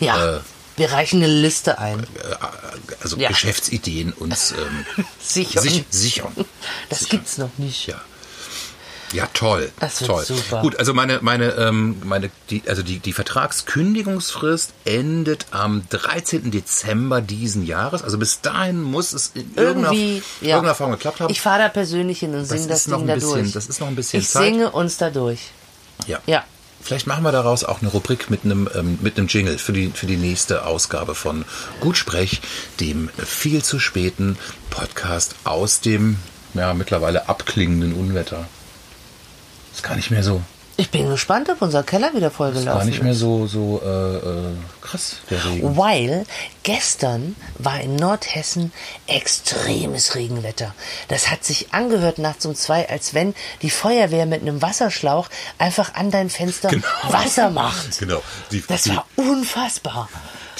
Ja, Äh, wir reichen eine Liste ein. äh, also Ja. Geschäftsideen uns ähm, [LAUGHS] Sichern. sich, sichern. Das Sichern. gibt's noch nicht. Ja. Ja, toll. Das toll. super. Gut, also meine, meine, ähm, meine, die, also die, die Vertragskündigungsfrist endet am 13. Dezember diesen Jahres. Also bis dahin muss es in irgendeiner, Irgendwie, ja. irgendeiner Form geklappt haben. Ich fahre da persönlich hin und Das singe das, noch Ding da durch. das ist noch ein bisschen Ich Zeit. singe uns da durch. ja. Ja. Vielleicht machen wir daraus auch eine Rubrik mit einem, ähm, mit einem Jingle für die, für die nächste Ausgabe von Gutsprech, dem viel zu späten Podcast aus dem ja, mittlerweile abklingenden Unwetter. Ist gar nicht mehr so, Ich bin gespannt, ob unser Keller wieder ist vollgelaufen gar nicht mehr so, so äh, äh, krass, der Regen. Weil gestern war in Nordhessen extremes Regenwetter. Das hat sich angehört nachts um zwei, als wenn die Feuerwehr mit einem Wasserschlauch einfach an dein Fenster Wasser macht. [LAUGHS] Genau. Die, Das die, war unfassbar.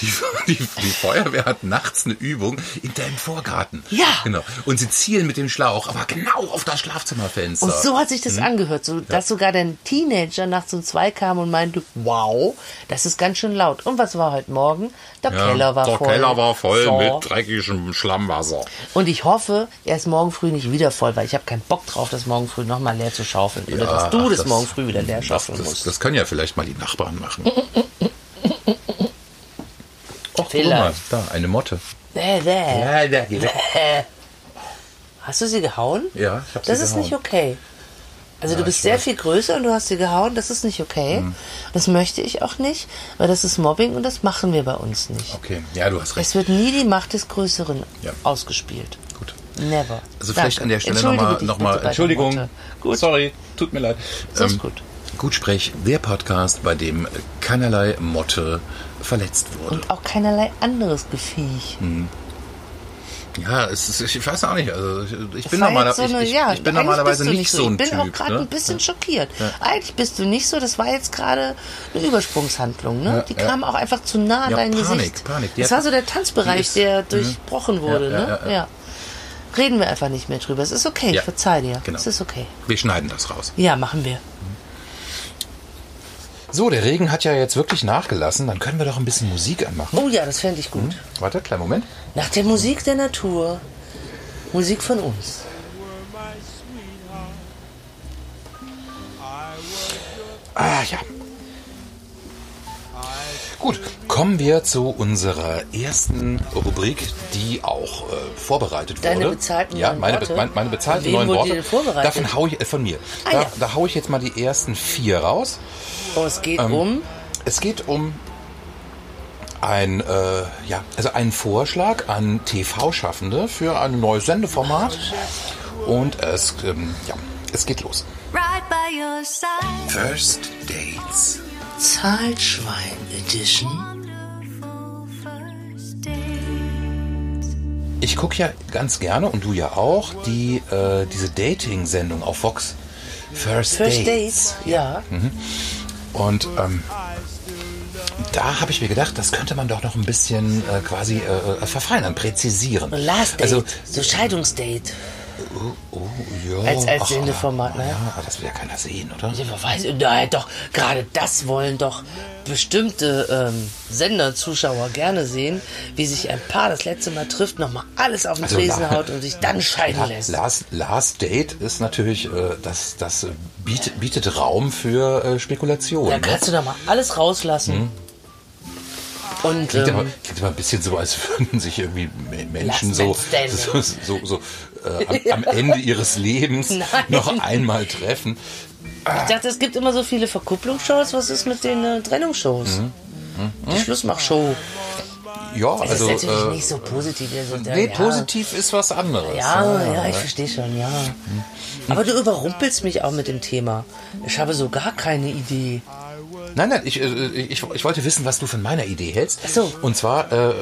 Die, [LAUGHS] die, die Feuerwehr hat nachts eine Übung in deinem Vorgarten. Ja. Genau. Und sie zielen mit dem Schlauch, aber genau auf das Schlafzimmerfenster. Und so hat sich das angehört, so dass sogar dein Teenager nachts um zwei kam und meinte, wow, das ist ganz schön laut. Und was war heute Morgen? Der Keller war der voll. Keller war voll So. mit dreckigem Schlammwasser. Und ich hoffe, er ist morgen früh nicht wieder voll, weil ich habe keinen Bock drauf, das morgen früh nochmal leer zu schaufeln. Oder dass du ach, das, morgen früh wieder leer das, schaufeln das, musst. das können ja vielleicht mal die Nachbarn machen. [LAUGHS] Mal, Vielleicht. da, eine Motte. Bäh, bäh. Geh weg. Hast du sie gehauen? Ja, ich hab sie Das ist gehauen. nicht okay. Also Ja, du bist ich sehr weiß. Mhm. viel größer und du hast sie gehauen, das ist nicht okay. Das möchte ich auch nicht, weil das ist Mobbing und das machen wir bei uns nicht. Okay, ja, du hast recht. Es wird nie die Macht des Größeren Ja. ausgespielt. Gut. Never. Also vielleicht Danke. an der Stelle Entschuldige nochmal, dich noch bitte mal, bei der Entschuldigung. Gut. Sorry, tut mir leid. So ist gut. Gutsprech, der Podcast, bei dem keinerlei Motte verletzt wurde. Und auch keinerlei anderes Gefiech. Ja, es ist, ich weiß auch nicht. Also ich, bin, normaler, so eine- ich, ich, ja, ich bin normalerweise du nicht so ein Ich bin Typ. auch gerade ne? ein bisschen schockiert. Eigentlich bist du nicht so. Das war jetzt gerade eine Übersprungshandlung. Ne? Ja, die ja. kam auch einfach zu nah an Ja, dein Panik, Gesicht. Panik. Die Das hat- war so der Tanzbereich, ist- der Mhm. durchbrochen wurde. Ja, ja, ne? ja, ja. Reden wir einfach nicht mehr drüber. Es ist okay. Ja, Ich verzeih dir. genau. Es ist okay. Wir schneiden das raus. Ja, machen wir. So, der Regen hat ja jetzt wirklich nachgelassen. Dann können wir doch ein bisschen Musik anmachen. Oh ja, das fände ich gut. Warte, kleinen Moment. Nach der Musik der Natur. Musik von uns. Ah ja. Gut, kommen wir zu unserer ersten Rubrik, die auch äh, vorbereitet Deine wurde. bezahlten ja, neuen meine, Worte? Meine, meine bezahlten neuen Worte. die vorbereitet? Davon hau ich äh, von mir. Ah, da, ja. da hau ich jetzt mal die ersten vier raus. Oh, es geht Ähm, um. Es geht um ein, äh, ja, also einen Vorschlag an TV-Schaffende für ein neues Sendeformat. Und es, ähm, ja, es geht los. right by your side. First Dates. Zahlschwein Edition. Ich gucke ja ganz gerne und du ja auch die äh, diese Dating-Sendung auf Vox. First, First Dates. Dates, ja. Und ähm, da habe ich mir gedacht, das könnte man doch noch ein bisschen äh, quasi äh, äh, verfeinern, präzisieren. Last Date, Also, so Scheidungsdate. Oh, ja. Als- als Sendeformat, ne? Ja, aber das will ja keiner sehen, oder? Ja, weiß, nein, doch, gerade das wollen doch bestimmte ähm, Sender-Zuschauer gerne sehen, wie sich ein Paar das letzte Mal trifft, nochmal alles auf den Also, Tresen haut und sich dann scheiden La- lässt. Last, Last Date ist natürlich, äh, das, das bietet, bietet Raum für äh, Spekulation. Da ne? kannst du doch mal alles rauslassen. Und Klingt, aber, ähm, klingt aber ein bisschen so, als [LAUGHS] würden sich irgendwie Me- Menschen so, so, so, so äh, am, [LAUGHS] am Ende ihres Lebens Nein. noch einmal treffen. ich dachte, es gibt immer so viele Verkupplungsshows. Was ist mit den äh, Trennungsshows? Die Schlussmachshow. Ja, Es also ist natürlich äh, nicht so positiv. Also, nee, ja. positiv ist was anderes. Ja, ja, ich verstehe schon, ja. Aber du überrumpelst mich auch mit dem Thema. Ich habe so gar keine Idee. Nein, nein, ich, äh, ich, ich wollte wissen, was du von meiner Idee hältst. Ach so. Und zwar äh,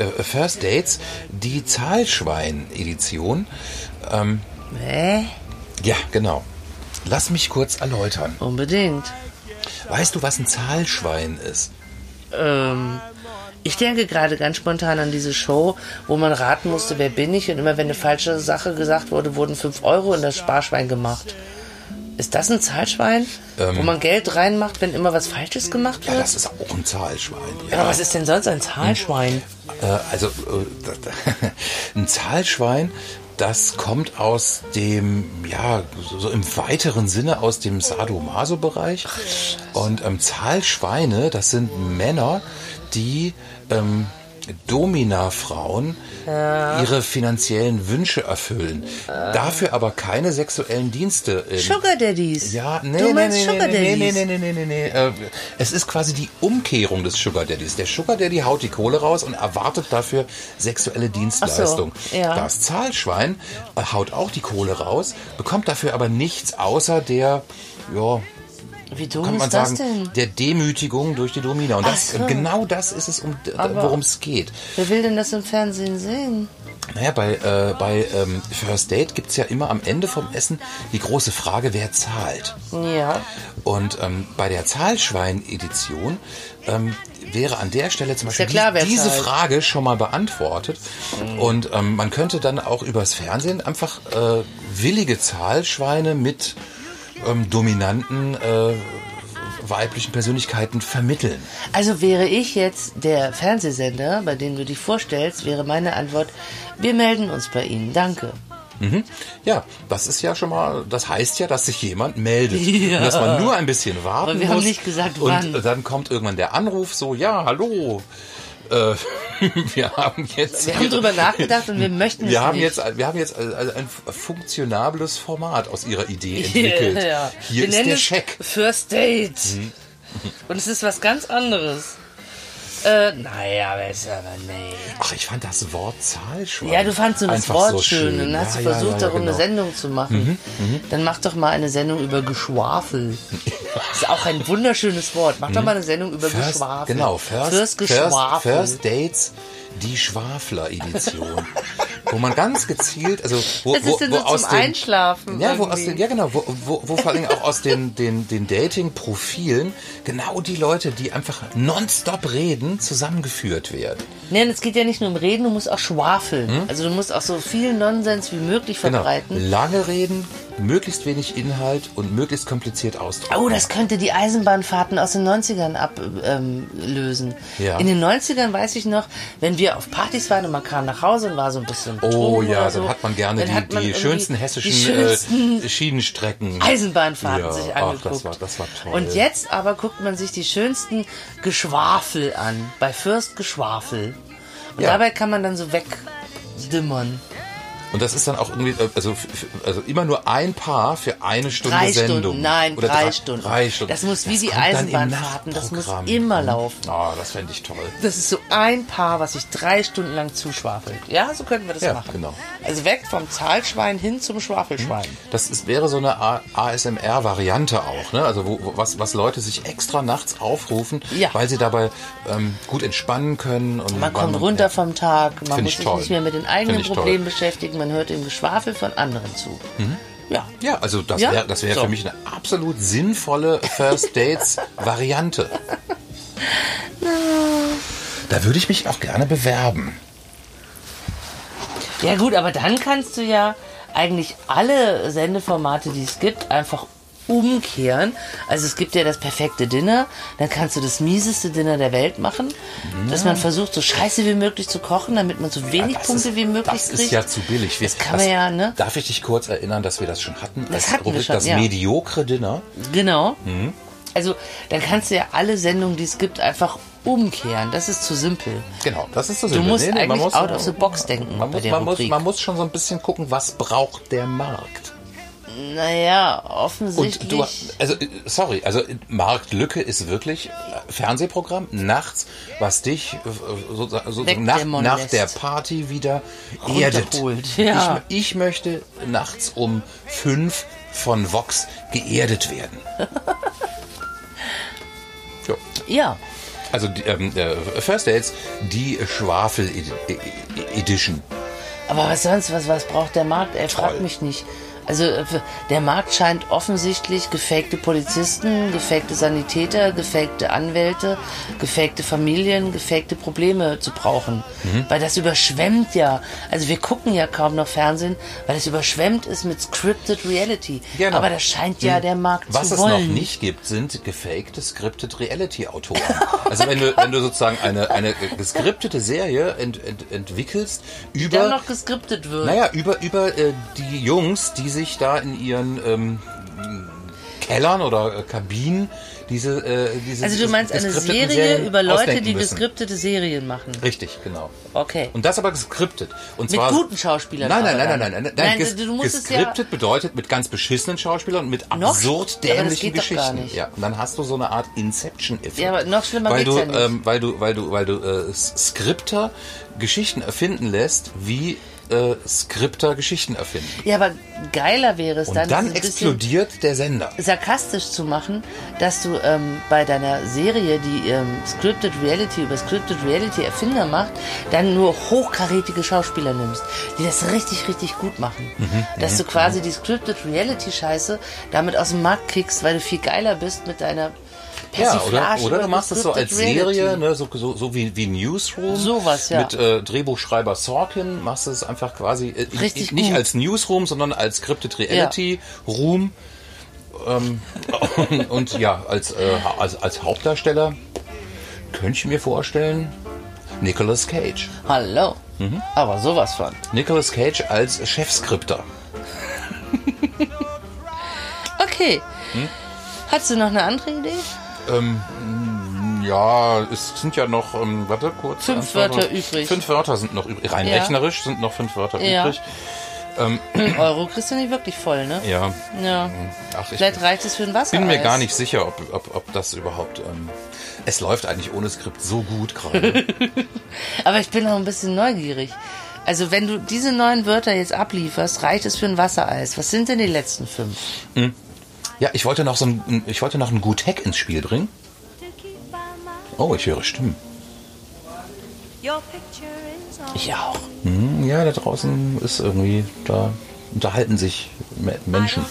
äh, First Dates, die Zahlschwein-Edition. Ähm, Hä? ja, genau. Lass mich kurz erläutern. Unbedingt. Weißt du, was ein Zahlschwein ist? Ähm, ich denke gerade ganz spontan an diese Show, wo man raten musste, wer bin ich? Und immer wenn eine falsche Sache gesagt wurde, wurden 5 Euro in das Sparschwein gemacht. Ist das ein Zahlschwein? wo man Geld reinmacht, wenn immer was Falsches gemacht Ähm. Ja, wird? das ist auch ein Zahlschwein. Aber was ist denn sonst ein Zahlschwein? Äh, also äh, [LAUGHS] ein Zahlschwein, das kommt aus dem, ja, so, so im weiteren Sinne aus dem Sadomaso-Bereich. Und ähm, Zahlschweine, das sind Männer, die ähm, Domina-Frauen ihre finanziellen Wünsche erfüllen. Dafür aber keine sexuellen Dienste. ähm, Sugar Daddies. ja, nee, du nee, nee, Sugar nee, nee, nee, nee, nee, nee, nee. Äh, Es ist quasi die Umkehrung des Sugar Daddies. Der Sugar Daddy haut die Kohle raus und erwartet dafür sexuelle Dienstleistung. ja. Das Zahlschwein äh, haut auch die Kohle raus, bekommt dafür aber nichts außer der, ja, Wie dumm kann man ist das sagen, denn? der Demütigung durch die Domina. Und das, so. genau das ist es, um, worum es geht. Wer will denn das im Fernsehen sehen? Naja, bei, äh, bei ähm, First Date gibt's ja immer am Ende vom Essen die große Frage, wer zahlt. Ja. Und ähm, bei der Zahlschwein-Edition ähm, wäre an der Stelle zum Beispiel klar, diese zahlt. Frage schon mal beantwortet. Und ähm, man könnte dann auch übers Fernsehen einfach äh, willige Zahlschweine mit ähm, dominanten äh, weiblichen Persönlichkeiten vermitteln. Also wäre ich jetzt der Fernsehsender, bei dem du dich vorstellst, wäre meine Antwort, wir melden uns bei Ihnen. Danke. Mhm. Ja, das ist ja schon mal, das heißt ja, dass sich jemand meldet. Ja. [LAUGHS] Und dass man nur ein bisschen warten Aber wir muss. haben nicht gesagt, und wann. dann kommt irgendwann der Anruf so, ja, hallo, [LAUGHS] wir haben jetzt. Wir haben drüber nachgedacht und wir möchten wir haben nicht. jetzt, wir haben jetzt also ein funktionables Format aus ihrer Idee [LAUGHS] entwickelt. Ja. Hier wir ist nennen der Scheck. First Date. Mhm. Und es ist was ganz anderes. Äh, naja, aber ist aber nee. Ach, ich fand das Wort Zahlschwein. Ja, du fandst so das Wort so schön. Und dann hast Ja, du versucht, ja, ja, darum genau. Mhm, eine Sendung zu machen. Dann mach doch mal eine Sendung über Geschwafel. [LAUGHS] ist auch ein wunderschönes Wort. Mach doch mal eine Sendung über First, Geschwafel. genau, First, Fürs first, Geschwafel. first Dates, die Schwafler-Edition. wo man ganz gezielt, also wo, Das wo, ist denn wo so aus zum den, Einschlafen Ja, wo aus den, ja genau, wo, wo, wo vor allem auch aus den, den, den Dating-Profilen genau die Leute, die einfach nonstop reden, zusammengeführt werden. Nee, und es geht ja nicht nur um Reden, du musst auch schwafeln. Also du musst auch so viel Nonsens wie möglich Hm? Genau. verbreiten. Lange reden, möglichst wenig Inhalt und möglichst kompliziert ausdrücken. Oh, das könnte die Eisenbahnfahrten aus den 90ern ablösen. Ähm. Ja. In den 90ern weiß ich noch, wenn wir auf Partys waren und man kam nach Hause und war so ein bisschen Oh ja, oder so, dann hat man gerne dann hat man die, die schönsten hessischen die schönsten äh, Schienenstrecken. Eisenbahnfahrten Ja, sich ach, angeguckt. das war- das war toll. Und jetzt aber guckt man sich die schönsten Geschwafel an, bei Fürst Geschwafel. Und Ja. dabei kann man dann so wegdimmern. Und das ist dann auch irgendwie, äh, also, also immer nur ein Paar für eine Stunde Drei Sendung. Stunden, nein, Oder drei, Stunden. Drei Stunden. Das muss wie die dann im Eisenbahnfahrten, das muss immer laufen. Oh, das fände ich toll. Das ist so ein Paar, was sich drei Stunden lang zuschwafelt. Ja, so könnten wir das Ja, machen. genau. Also weg vom Zahlschwein hin zum Schwafelschwein. Das ist, wäre so eine ASMR-Variante auch, ne? Also wo, was, was Leute sich extra nachts aufrufen, Ja. weil sie dabei ähm, gut entspannen können. Und Man kommt runter ja. vom Tag, man Find muss ich sich toll. nicht mehr mit den eigenen Problemen beschäftigen, man hört dem Geschwafel von anderen zu. Ja. Ja, also das Ja? wäre wär So. für mich eine absolut sinnvolle First Dates-Variante. [LAUGHS] [LAUGHS] Da würde ich mich auch gerne bewerben. Ja gut, aber dann kannst du ja eigentlich alle Sendeformate, die es gibt, einfach umkehren. Also es gibt ja das perfekte Dinner, dann kannst du das mieseste Dinner der Welt machen, dass man versucht, so scheiße wie möglich zu kochen, damit man so wenig das Punkte ist, wie möglich Das kriegt. ist ja zu billig. Wir- Das kann man ja, ne? Darf ich dich kurz erinnern, dass wir das schon hatten? Das Als hatten wir Rubrik schon, Das ja. mediokre Dinner. Genau. Mhm. Also dann kannst du ja alle Sendungen, die es gibt, einfach umkehren. Das ist zu simpel. Genau, das ist das Du musst man eigentlich out of the box denken Man bei muss, der man, muss, man muss schon so ein bisschen gucken, was braucht der Markt. Naja, Und offensichtlich. du, also, sorry, also Marktlücke ist wirklich Fernsehprogramm nachts, was dich äh, sozusagen, sozusagen nach, nach der Party wieder erdet. Ja. Ich, ich möchte nachts um fünf von Vox geerdet werden. [LAUGHS] ja. ja. Also ähm, äh, First Dates, die Schwafel Edi- Edi- Edition. Aber was sonst, was, was braucht der Markt? Er fragt mich nicht. Also äh, der Markt scheint offensichtlich gefakte Polizisten, gefakte Sanitäter, gefakte Anwälte, gefakte Familien, gefakte Probleme zu brauchen. Mhm. Weil das überschwemmt ja. Also wir gucken ja kaum noch Fernsehen, weil es überschwemmt ist mit Scripted Reality. Genau. Aber das scheint ja der Markt Was zu es wollen. noch nicht gibt, sind gefakte Scripted Reality-Autoren. Also wenn du, wenn du sozusagen eine, eine geskriptete Serie ent, ent, entwickelst Dann über, noch geskriptet wird. naja, über, über äh, die Jungs, die sich da in ihren ähm, Kellern oder äh, Kabinen diese, äh, diese also du meinst eine Serie Serien über Leute, die müssen. geskriptete Serien machen. Richtig, genau. Okay. Und das aber geskriptet. Und Mit zwar, guten Schauspielern Nein, nein, nein, nein, dann. nein, nein, Nein, ges- du- musst es ja- geskriptet bedeutet mit ganz beschissenen Schauspielern und mit Noch? absurd das dämlichen Geschichten. Ja, und dann hast du so eine Art Inception-Effekt. Ja, aber noch schlimmer weil geht's du, ja nicht. Ähm, weil du, weil du, weil du äh, Skripter Geschichten erfinden lässt, wie äh, Skripter Geschichten erfinden. Ja, aber geiler wäre es Und dann, dann, explodiert der Sender. sarkastisch zu machen, dass du ähm, bei deiner Serie, die ähm, Scripted Reality über Scripted Reality Erfinder macht, dann nur hochkarätige Schauspieler nimmst, die das richtig, richtig gut machen. Mhm, dass du quasi die Scripted Reality Scheiße damit aus dem Markt kriegst, weil du viel geiler bist mit deiner Ja, oder, oder du machst es so als Reality. Serie, ne, so, so, so wie, wie Newsroom. Sowas, ja. Mit äh, Drehbuchschreiber Sorkin machst du es einfach quasi äh, Richtig nicht gut. als Newsroom, sondern als Scripted Reality Room. Ähm, und, [LAUGHS] und ja, als, äh, als, als Hauptdarsteller könnte ich mir vorstellen, Nicolas Cage. Hallo. Mhm. Aber sowas von. Nicolas Cage als Chefskripter. [LAUGHS] Okay. Hm? Hast du noch eine andere Idee? Ja, es sind ja noch, ähm, warte kurz. Fünf Wörter übrig. Fünf Wörter sind noch übrig. Rein Ja. rechnerisch sind noch fünf Wörter Ja. übrig. Ein Euro kriegst du nicht wirklich voll, ne? Ja. Ja. Ach, ich Vielleicht reicht es für ein Wasser. bin mir gar nicht sicher, ob, ob, ob das überhaupt. Ähm, es läuft eigentlich ohne Skript so gut gerade. [LAUGHS] Aber ich bin noch ein bisschen neugierig. Also wenn du diese neun Wörter jetzt ablieferst, reicht es für ein Wassereis. Was sind denn die letzten fünf? Ja, ich wollte noch so ein, ich wollte noch ein Gut Hack ins Spiel bringen. Oh, ich höre Stimmen. Ich auch. Hm, ja, da draußen ist irgendwie, da unterhalten sich Me- Menschen.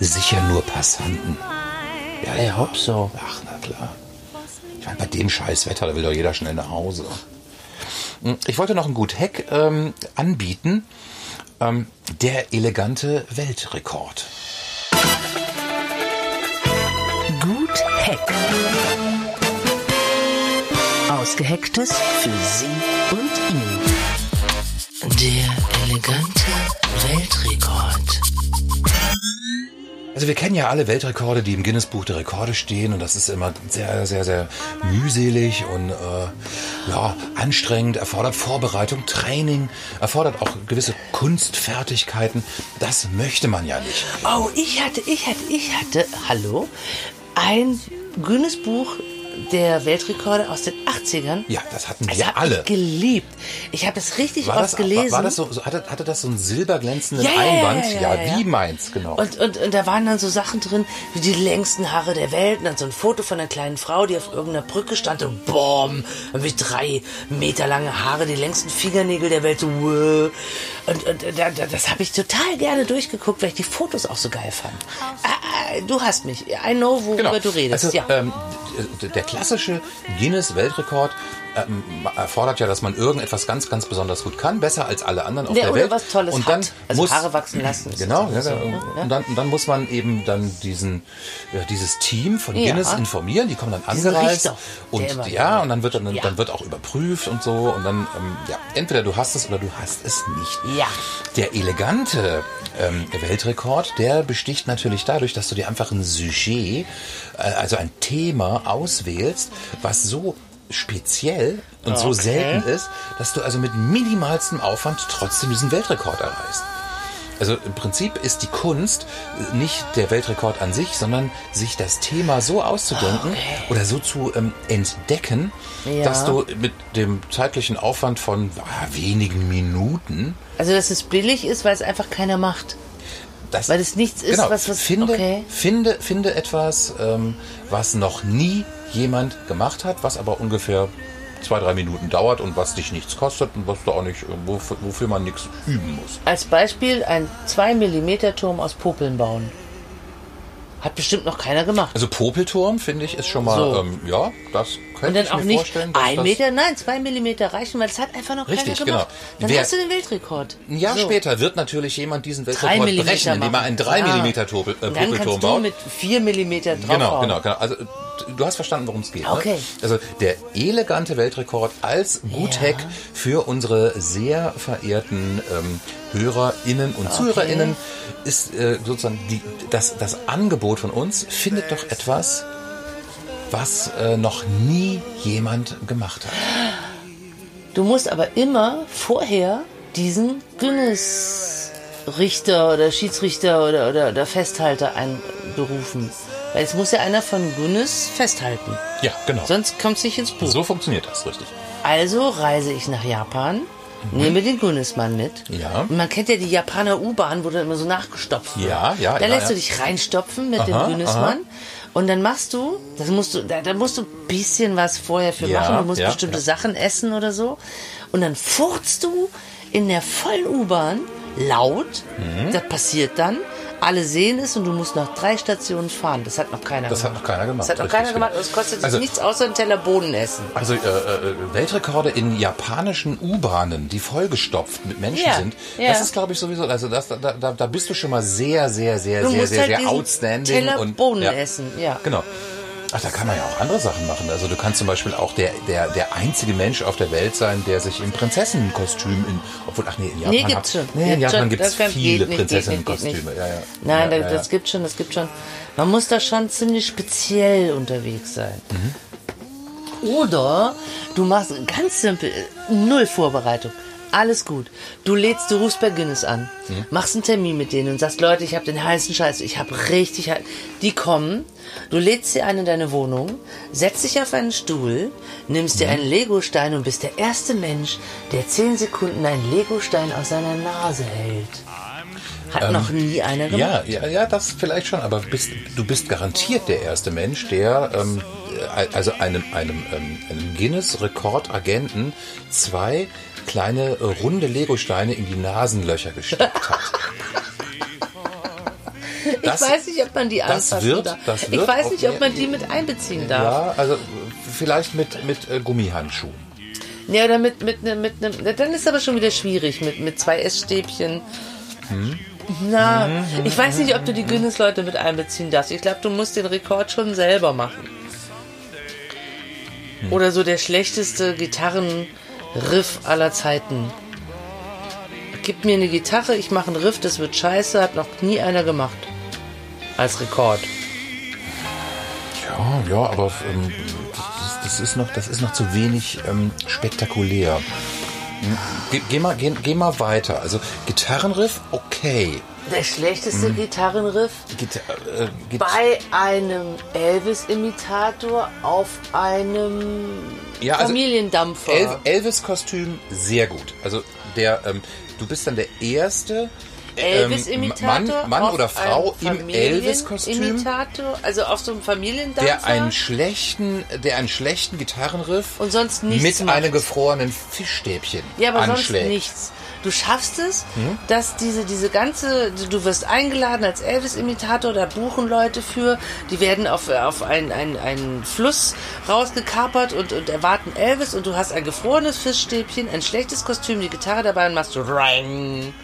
Sicher nur Passanten. Ja, ich hoffe so. Ach, na klar. Ich meine, bei dem scheiß Wetter, da will doch jeder schnell nach Hause. Hm, Ich wollte noch ein Gut Hack ähm, anbieten. Ähm, der elegante Weltrekord. Gut Heck. Ausgehecktes für Sie und ihn. Der elegante Weltrekord. Also wir kennen ja alle Weltrekorde, die im Guinness-Buch der Rekorde stehen und das ist immer sehr, sehr, sehr mühselig und äh, ja, anstrengend, erfordert Vorbereitung, Training, erfordert auch gewisse Kunstfertigkeiten. Das möchte man ja nicht. Oh, ich hatte, ich hatte, ich hatte, hallo, ein Guinness Buch der Weltrekorde aus den 80ern. Ja, das hatten Das wir hab alle. ich geliebt. Ich habe es richtig War oft das, gelesen. war, war das so, so hatte, hatte das so einen silberglänzenden Ja, Einband? ja, ja, ja. wie meins, genau. Und, und, und da waren dann so Sachen drin, wie die längsten Haare der Welt. Und dann so ein Foto von einer kleinen Frau, die auf irgendeiner Brücke stand und boom, irgendwie drei Meter lange Haare, die längsten Fingernägel der Welt. So. Und, und da, das habe ich total gerne durchgeguckt, weil ich die Fotos auch so geil fand. Ah, ah, du hast mich. I know, worüber du redest. Also, ja. ähm, der klassische Guinness-Weltrekord ähm, erfordert ja, dass man irgendetwas ganz, ganz besonders gut kann, besser als alle anderen auf Der der oder Welt. was Tolles und dann hat. Also muss, Haare wachsen lassen. Genau, ja, ja, so, ne? und, dann, und dann muss man eben dann diesen, ja, dieses Team von Ja. Guinness informieren, die kommen dann angereist Richter, und immer- ja, und dann wird dann, Ja. dann wird auch überprüft und so und dann ähm, ja, entweder du hast es oder du hast es nicht. Ja. Der elegante ähm, Weltrekord, der besticht natürlich dadurch, dass du dir einfach ein Sujet, äh, also ein Thema auswählst, was so speziell und so Okay. selten ist, dass du also mit minimalstem Aufwand trotzdem diesen Weltrekord erreichst. Also im Prinzip ist die Kunst äh, nicht der Weltrekord an sich, sondern sich das Thema so auszudenken oder so zu ähm, entdecken, Ja. dass du mit dem zeitlichen Aufwand von ah, wenigen Minuten Also, dass es billig ist, weil es einfach keiner macht. Das, Weil es nichts ist, genau, was- was- finde, okay. finde, finde etwas, ähm, was noch nie jemand gemacht hat, was aber ungefähr zwei, drei Minuten dauert und was dich nichts kostet und was du auch nicht, äh, wofür, wofür man nichts üben muss. Als Beispiel ein 2 mm Turm aus Popeln bauen. Hat bestimmt noch keiner gemacht. Also Popelturm, finde ich, ist schon mal, So. ähm, ja, das könnte Und dann ich auch mir nicht vorstellen. dass ein das, Meter, nein, zwei Millimeter reichen, weil es hat einfach noch Richtig, keiner gemacht. genau. Dann Wer- hast du den Weltrekord. Ein Jahr So. später wird natürlich jemand diesen Drei Weltrekord Millimeter brechen, indem er machen. einen 3 Ja. mm Popel, äh, Und dann Popelturm kannst du baut. mit vier Millimeter drauf Genau, genau, genau. Also du hast verstanden, worum es geht. Okay. Ne? Also der elegante Weltrekord als Guthack für unsere sehr verehrten ähm, HörerInnen und ZuhörerInnen ist äh, sozusagen die, das, das Angebot von uns. Findet doch etwas, was äh, noch nie jemand gemacht hat. Du musst aber immer vorher diesen Guinness-Richter oder Schiedsrichter oder, oder, oder Festhalter einberufen. Weil es muss ja einer von Guinness festhalten. Ja, genau. Sonst kommt es nicht ins Buch. So funktioniert das, richtig. Also reise ich nach Japan, nehme den Guinnessmann mit. Mhm. Ja. Und man kennt ja die Japaner U-Bahn, wo dann immer so nachgestopft wird. Ja, ja, Da ja, lässt ja. du dich reinstopfen mit Aha, dem Guinnessmann. Und dann machst du, das musst du, da, da musst du ein bisschen was vorher für Ja, machen. Du musst ja, bestimmte ja. Sachen essen oder so. Und dann furzt du in der vollen U-Bahn laut. Mhm. Das passiert dann. Alle sehen es und du musst nach drei Stationen fahren. Das hat noch keiner Das hat gemacht. noch keiner gemacht, Das hat noch richtig, keiner gemacht. genau. Und es kostet Also- nichts außer einen Teller Bohnen essen. Also äh, äh, Weltrekorde in japanischen U-Bahnen, die vollgestopft mit Menschen Ja, sind, ja. das ist glaube ich sowieso, also das, da, da, da bist du schon mal sehr, sehr, sehr, Du sehr, musst sehr, halt sehr outstanding. Teller und, Bohnen ja, essen, ja. Genau. Ach, da kann man ja auch andere Sachen machen. Also du kannst zum Beispiel auch der, der, der einzige Mensch auf der Welt sein, der sich im Prinzessinnenkostüm in, obwohl, ach nee, in Japan, Nee, gibt's schon. Nee, in Japan gibt es viele Prinzessinnenkostüme. Ja, ja. Nein, ja, das, ja, das gibt schon, das gibt schon. Man muss da schon ziemlich speziell unterwegs sein. Oder du machst ganz simpel, null Vorbereitung. Alles gut. Du lädst, du rufst bei Guinness an, machst einen Termin mit denen und sagst, Leute, ich habe den heißen Scheiß, ich habe richtig, hei- die kommen, du lädst sie ein in deine Wohnung, setzt dich auf einen Stuhl, nimmst dir einen Legostein und bist der erste Mensch, der zehn Sekunden einen Legostein aus seiner Nase hält. Hat noch nie einer gemacht. Ja, ja, ja, das vielleicht schon, aber bist, du bist garantiert der erste Mensch, der ähm, äh, also einem, einem, ähm, einem Guinness-Rekordagenten zwei kleine äh, runde Legosteine in die Nasenlöcher gesteckt hat. Das- ich weiß nicht, ob man die anfassen wird- darf. das ich wird weiß nicht, ob man die mit einbeziehen darf. Ja, also vielleicht mit, mit äh, Gummihandschuhen. Ja, oder mit, mit, ne, mit, ne, dann ist aber schon wieder schwierig mit, mit zwei Essstäbchen. Hm? Na, ich weiß nicht, ob du die Guinness-Leute mit einbeziehen darfst. Ich glaube, du musst den Rekord schon selber machen. Hm. Oder so der schlechteste Gitarrenriff aller Zeiten. Gib mir eine Gitarre, ich mache einen Riff, das wird scheiße, hat noch nie einer gemacht. Als Rekord. Ja, ja, aber ähm, das, das, ist noch, das ist noch zu wenig ähm, spektakulär. Geh, geh, mal, geh, geh mal weiter. Also Gitarrenriff, okay. Der schlechteste Hm. Gitarrenriff Gita äh, Git bei einem Elvis-Imitator auf einem Ja, also Familiendampfer. El Elvis-Kostüm, sehr gut. Also der, ähm, du bist dann der erste ähm, Elvis-Imitator. Mann, Mann oder Frau im Elvis-Kostüm, also auf so einem Familiendampfer. der einen schlechten, der einen schlechten Gitarrenriff Und sonst nichts mit macht. einem gefrorenen Fischstäbchen ja, aber anschlägt. sonst nichts. Du schaffst es, Hm? dass diese, diese ganze, du wirst eingeladen als Elvis-Imitator, da buchen Leute für, die werden auf, auf einen, einen, einen Fluss rausgekapert und, und erwarten Elvis und du hast ein gefrorenes Fischstäbchen, ein schlechtes Kostüm, die Gitarre dabei und machst du Rang.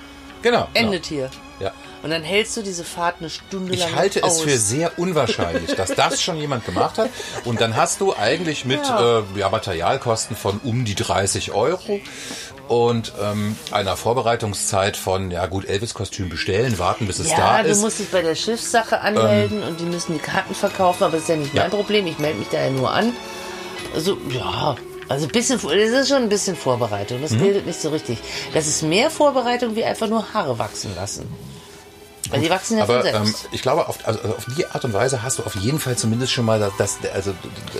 Genau. Endet genau. hier. Ja. Und dann hältst du diese Fahrt eine Stunde lang Ich halte aus. es für sehr unwahrscheinlich, dass das schon jemand gemacht hat. Und dann hast du eigentlich mit Ja. äh, ja, Materialkosten von um die 30 Euro und ähm, einer Vorbereitungszeit von, ja gut, Elvis-Kostüm bestellen, warten, bis es Ja, da du ist. Ähm. musst dich bei der Schiffssache anmelden und die müssen die Karten verkaufen, aber das ist ja nicht Ja. mein Problem. Ich melde mich da ja nur an. Also, ja, also ein bisschen, das ist schon ein bisschen Vorbereitung. Mhm. Das gilt nicht so richtig. Das ist mehr Vorbereitung wie einfach nur Haare wachsen lassen. Weil die wachsen ja Aber von ähm, selbst. ich glaube, auf, also auf die Art und Weise hast du auf jeden Fall zumindest schon mal das, das, also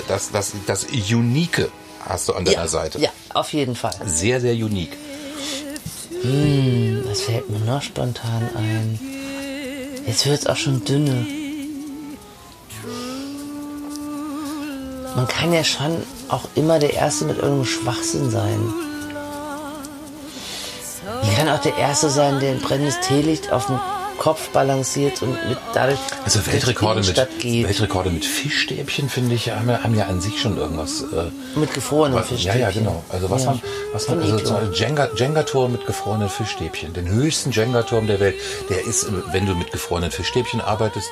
das, das, das Unique hast du an deiner ja, Seite. ja, auf jeden Fall. Sehr, sehr unique. Was fällt mir noch spontan ein? Jetzt wird es auch schon dünne. Man kann ja schon auch immer der Erste mit irgendeinem Schwachsinn sein. Ich kann auch der Erste sein, der ein brennendes Teelicht auf dem Kopf balanciert und mit dadurch Also Weltrekorde mit, geht. Weltrekorde mit Fischstäbchen, finde ich, haben, ja- haben ja an sich schon irgendwas. Äh, mit gefrorenem Was- Ja, Fischstäbchen. ja, genau. Also was Ja. haben, was haben, also so ein Jenga, Jenga-Turm mit gefrorenen Fischstäbchen. Den höchsten Jenga-Turm der Welt. Der ist, wenn du mit gefrorenen Fischstäbchen arbeitest,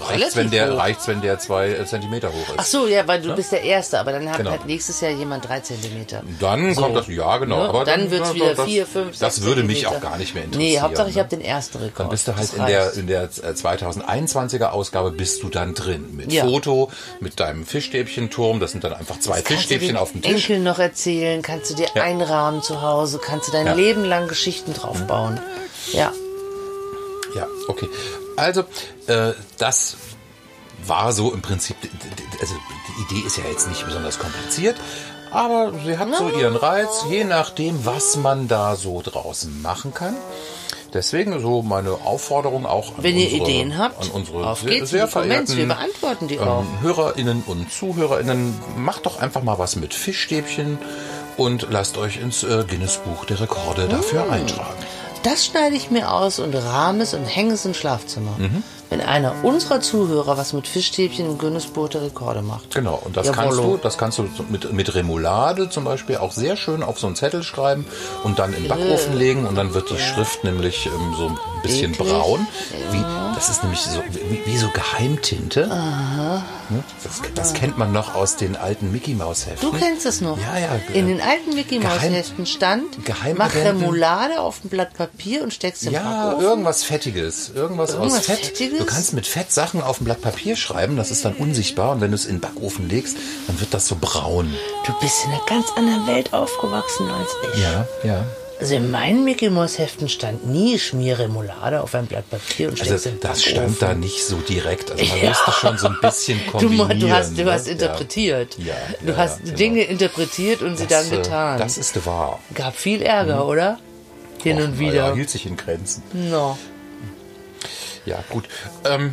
reicht's, wenn der, hoch. reicht's, wenn der zwei äh, Zentimeter hoch ist. Ach so, ja, weil du bist der Erste, aber dann hat Genau. halt nächstes Jahr jemand drei Zentimeter. Dann So. kommt das, ja genau. Ne? Aber dann, wird's ja, wieder das, vier, fünf, Das würde mich auch gar nicht mehr interessieren. Nee, Hauptsache ich ne? habe den ersten Rekord. Dann bist du halt Das in der, in der äh, 2021er Ausgabe bist du dann drin. Mit Ja. Foto, mit deinem Fischstäbchenturm. Das sind dann einfach zwei du Fischstäbchen auf dem Tisch. Enkel noch erzählen, kannst du dir Ja. einrahmen zu Hause, kannst du dein Ja. Leben lang Geschichten drauf bauen. Ja. Ja, okay. Also, äh, das war so im Prinzip, also die Idee ist ja jetzt nicht besonders kompliziert, aber sie hat so ihren Reiz, je nachdem, was man da so draußen machen kann. Deswegen so meine Aufforderung auch an Wenn ihr unsere, Ideen habt, an unsere auf sehr, geht's sehr Comments, wir verehrten beantworten die auch. ähm, HörerInnen und ZuhörerInnen, macht doch einfach mal was mit Fischstäbchen und lasst euch ins äh, Guinness-Buch der Rekorde dafür Mm. eintragen. Das schneide ich mir aus und rahme es und hänge es ins Schlafzimmer. Mhm. Wenn einer unserer Zuhörer was mit Fischstäbchen im Guinness-Buch der Rekorde macht. Genau, und das Jawollo. kannst du, das kannst du mit, mit Remoulade zum Beispiel auch sehr schön auf so einen Zettel schreiben und dann in den Backofen legen und dann wird die Schrift nämlich ähm, so ein bisschen Eklig. braun. Wie, das ist nämlich so wie, wie so Geheimtinte. Ne? Das, das kennt man noch aus den alten Mickey Maus Heften. Du kennst es noch. Ja, ja. In den alten Mickey Maus Heften stand, mach Remoulade auf ein Blatt Papier und steckst im Ja, Backofen. irgendwas Fettiges. Irgendwas, Irgendwas aus Fett. Fettiges? Du kannst mit Fett Sachen auf ein Blatt Papier schreiben, das ist dann unsichtbar und wenn du es in den Backofen legst, dann wird das so braun. Du bist in einer ganz anderen Welt aufgewachsen als ich. Ja, ja. Also in meinen Mickey Maus Heften stand nie schmier Remoulade auf ein Blatt Papier und Also das stand da nicht so direkt. Also man Ja. musste schon so ein bisschen Du, kombinieren. du hast, du ne? hast interpretiert. Ja, du ja, hast ja, genau. Dinge interpretiert und sie Das, dann äh, getan. Das ist wahr. Gab viel Ärger, oder? Hin Och, und wieder. Ja, hielt sich in Grenzen. no. Ja, gut. Ähm,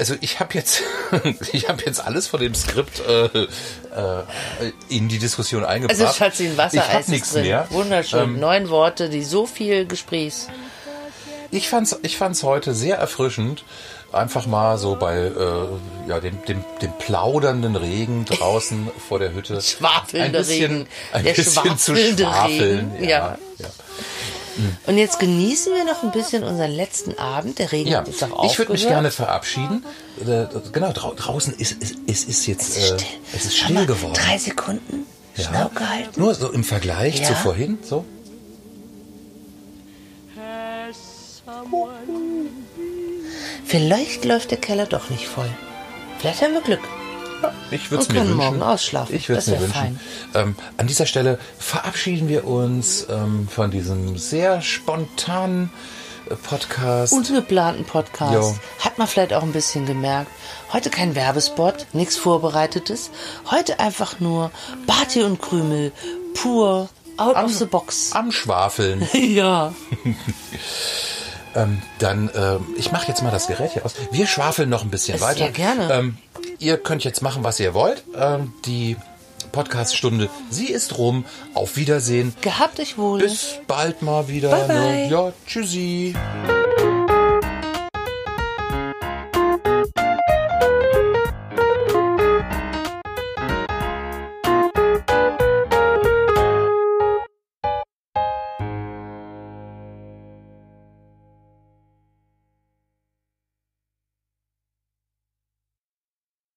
also ich habe jetzt, [LAUGHS] ich habe jetzt alles von dem Skript äh, äh, in die Diskussion eingebracht. Also Schatzi, ein ich Wassereis habe ist nichts drin. mehr. Wunderschön. Ähm, Neun Worte, die so viel Gesprächs. Ich fand's, ich fand's heute sehr erfrischend, einfach mal so bei äh, ja, dem, dem, dem plaudernden Regen draußen vor der Hütte [LAUGHS] Schwafelnde ein bisschen, Regen. ein Der bisschen zu schwafeln. Regen, Ja, ja. ja. Und jetzt genießen wir noch ein bisschen unseren letzten Abend. Der Regen Ja, ist auch ich würde mich aufgehört. gerne verabschieden. Äh, Genau, drau draußen ist ist- es ist jetzt Es ist äh, still. es ist still mal, geworden. Drei Sekunden. Ja. Schnaub gehalten. Nur so im Vergleich Ja. zu vorhin. So. Vielleicht läuft der Keller doch nicht voll. Vielleicht haben wir Glück. Ich würde es mir können wünschen. morgen ausschlafen. Ich würde es mir wünschen. Ähm, an dieser Stelle verabschieden wir uns ähm, von diesem sehr spontanen äh, Podcast. Ungeplanten Podcast. Jo. Hat man vielleicht auch ein bisschen gemerkt. Heute kein Werbespot, nichts Vorbereitetes. Heute einfach nur Barty und Krümel, pur, out of the box. am Schwafeln. [LAUGHS] Ja. [LAUGHS] ähm, dann, ähm, ich mache jetzt mal das Gerät hier aus. Wir schwafeln noch ein bisschen Sehr weiter. gerne. Ähm, ihr könnt jetzt machen, was ihr wollt. Ähm, die Podcaststunde, sie ist rum. Auf Wiedersehen. Gehabt euch wohl. Bis bald mal wieder. Bye, bye. Ja, tschüssi.